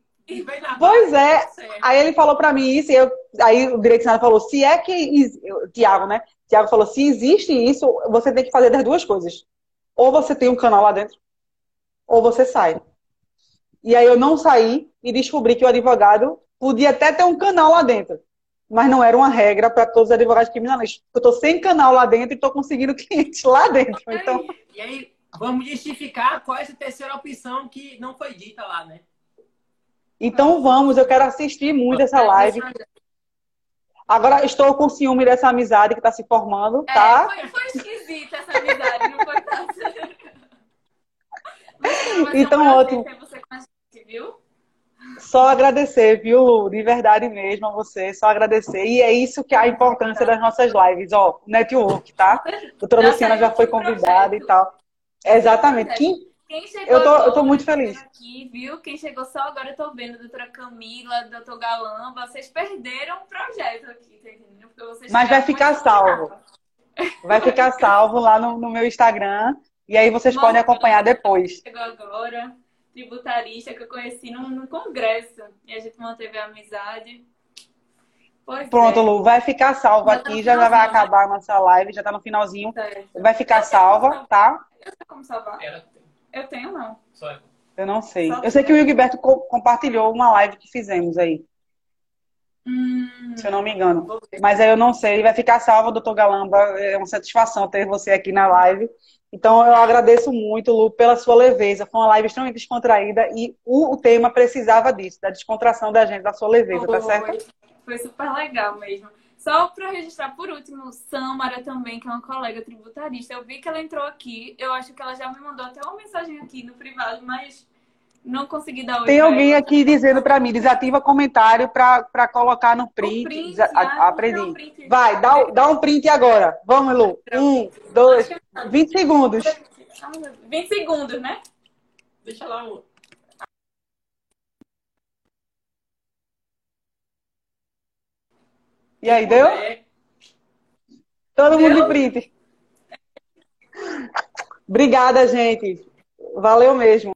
[SPEAKER 1] Pois é. Aí ele falou para mim isso, e eu, aí o direcionário falou: se é que. Tiago, né? Tiago falou: se existe isso, você tem que fazer das duas coisas. Ou você tem um canal lá dentro, ou você sai. E aí eu não saí e descobri que o advogado podia até ter um canal lá dentro. Mas não era uma regra para todos os advogados criminalistas. Eu estou sem canal lá dentro e estou conseguindo [laughs] clientes lá dentro. Então...
[SPEAKER 3] E aí, vamos justificar qual é essa terceira opção que não foi dita lá, né?
[SPEAKER 1] Então vamos, eu quero assistir muito essa live. Agora estou com ciúme dessa amizade que está se formando, é, tá?
[SPEAKER 2] É, foi, foi esquisita essa amizade, não foi fácil. [laughs]
[SPEAKER 1] então, ótimo. Você gente, viu? Só agradecer, viu, Lu? De verdade mesmo a você, só agradecer. E é isso que é a importância das nossas lives, ó, network, tá? A doutora Luciana já foi convidada e tal. Exatamente. Quem, quem chegou eu tô, eu tô muito feliz.
[SPEAKER 2] Aqui, viu? Quem chegou só agora, eu tô vendo, doutora Camila, doutor Galamba, vocês perderam o projeto aqui, tá entendendo?
[SPEAKER 1] Mas vai ficar salvo. Vai ficar salvo lá no, no meu Instagram. E aí vocês podem acompanhar depois.
[SPEAKER 2] Chegou agora, tributarista que eu conheci no, no congresso. E a gente manteve a amizade.
[SPEAKER 1] Pois Pronto, é. Lu, vai ficar salvo já aqui, tá já vai acabar a nossa live, já tá no finalzinho. Certo. Vai ficar salva, tá?
[SPEAKER 2] Eu sei como salvar. Eu tenho, não.
[SPEAKER 1] Eu não sei. Só eu sei que o Gilberto co compartilhou uma live que fizemos aí. Hum, se eu não me engano. Mas aí eu não sei. Vai ficar salvo, doutor Galamba. É uma satisfação ter você aqui na live. Então eu agradeço muito, Lu, pela sua leveza. Foi uma live extremamente descontraída e o, o tema precisava disso, da descontração da gente, da sua leveza, tá certo?
[SPEAKER 2] Foi super legal mesmo. Só para registrar por último, Samara também, que é uma colega tributarista. Eu vi que ela entrou aqui. Eu acho que ela já me mandou até uma mensagem aqui no privado, mas não consegui dar oi.
[SPEAKER 1] Tem alguém ela. aqui dizendo para mim, desativa comentário para colocar no print. print ah, aprendi. Print. Vai, dá, dá um print agora. Vamos, Lu. Um, dois, 20 segundos.
[SPEAKER 2] 20 segundos, né?
[SPEAKER 3] Deixa lá o.
[SPEAKER 1] E aí, deu? Todo mundo de print. Obrigada, gente. Valeu mesmo.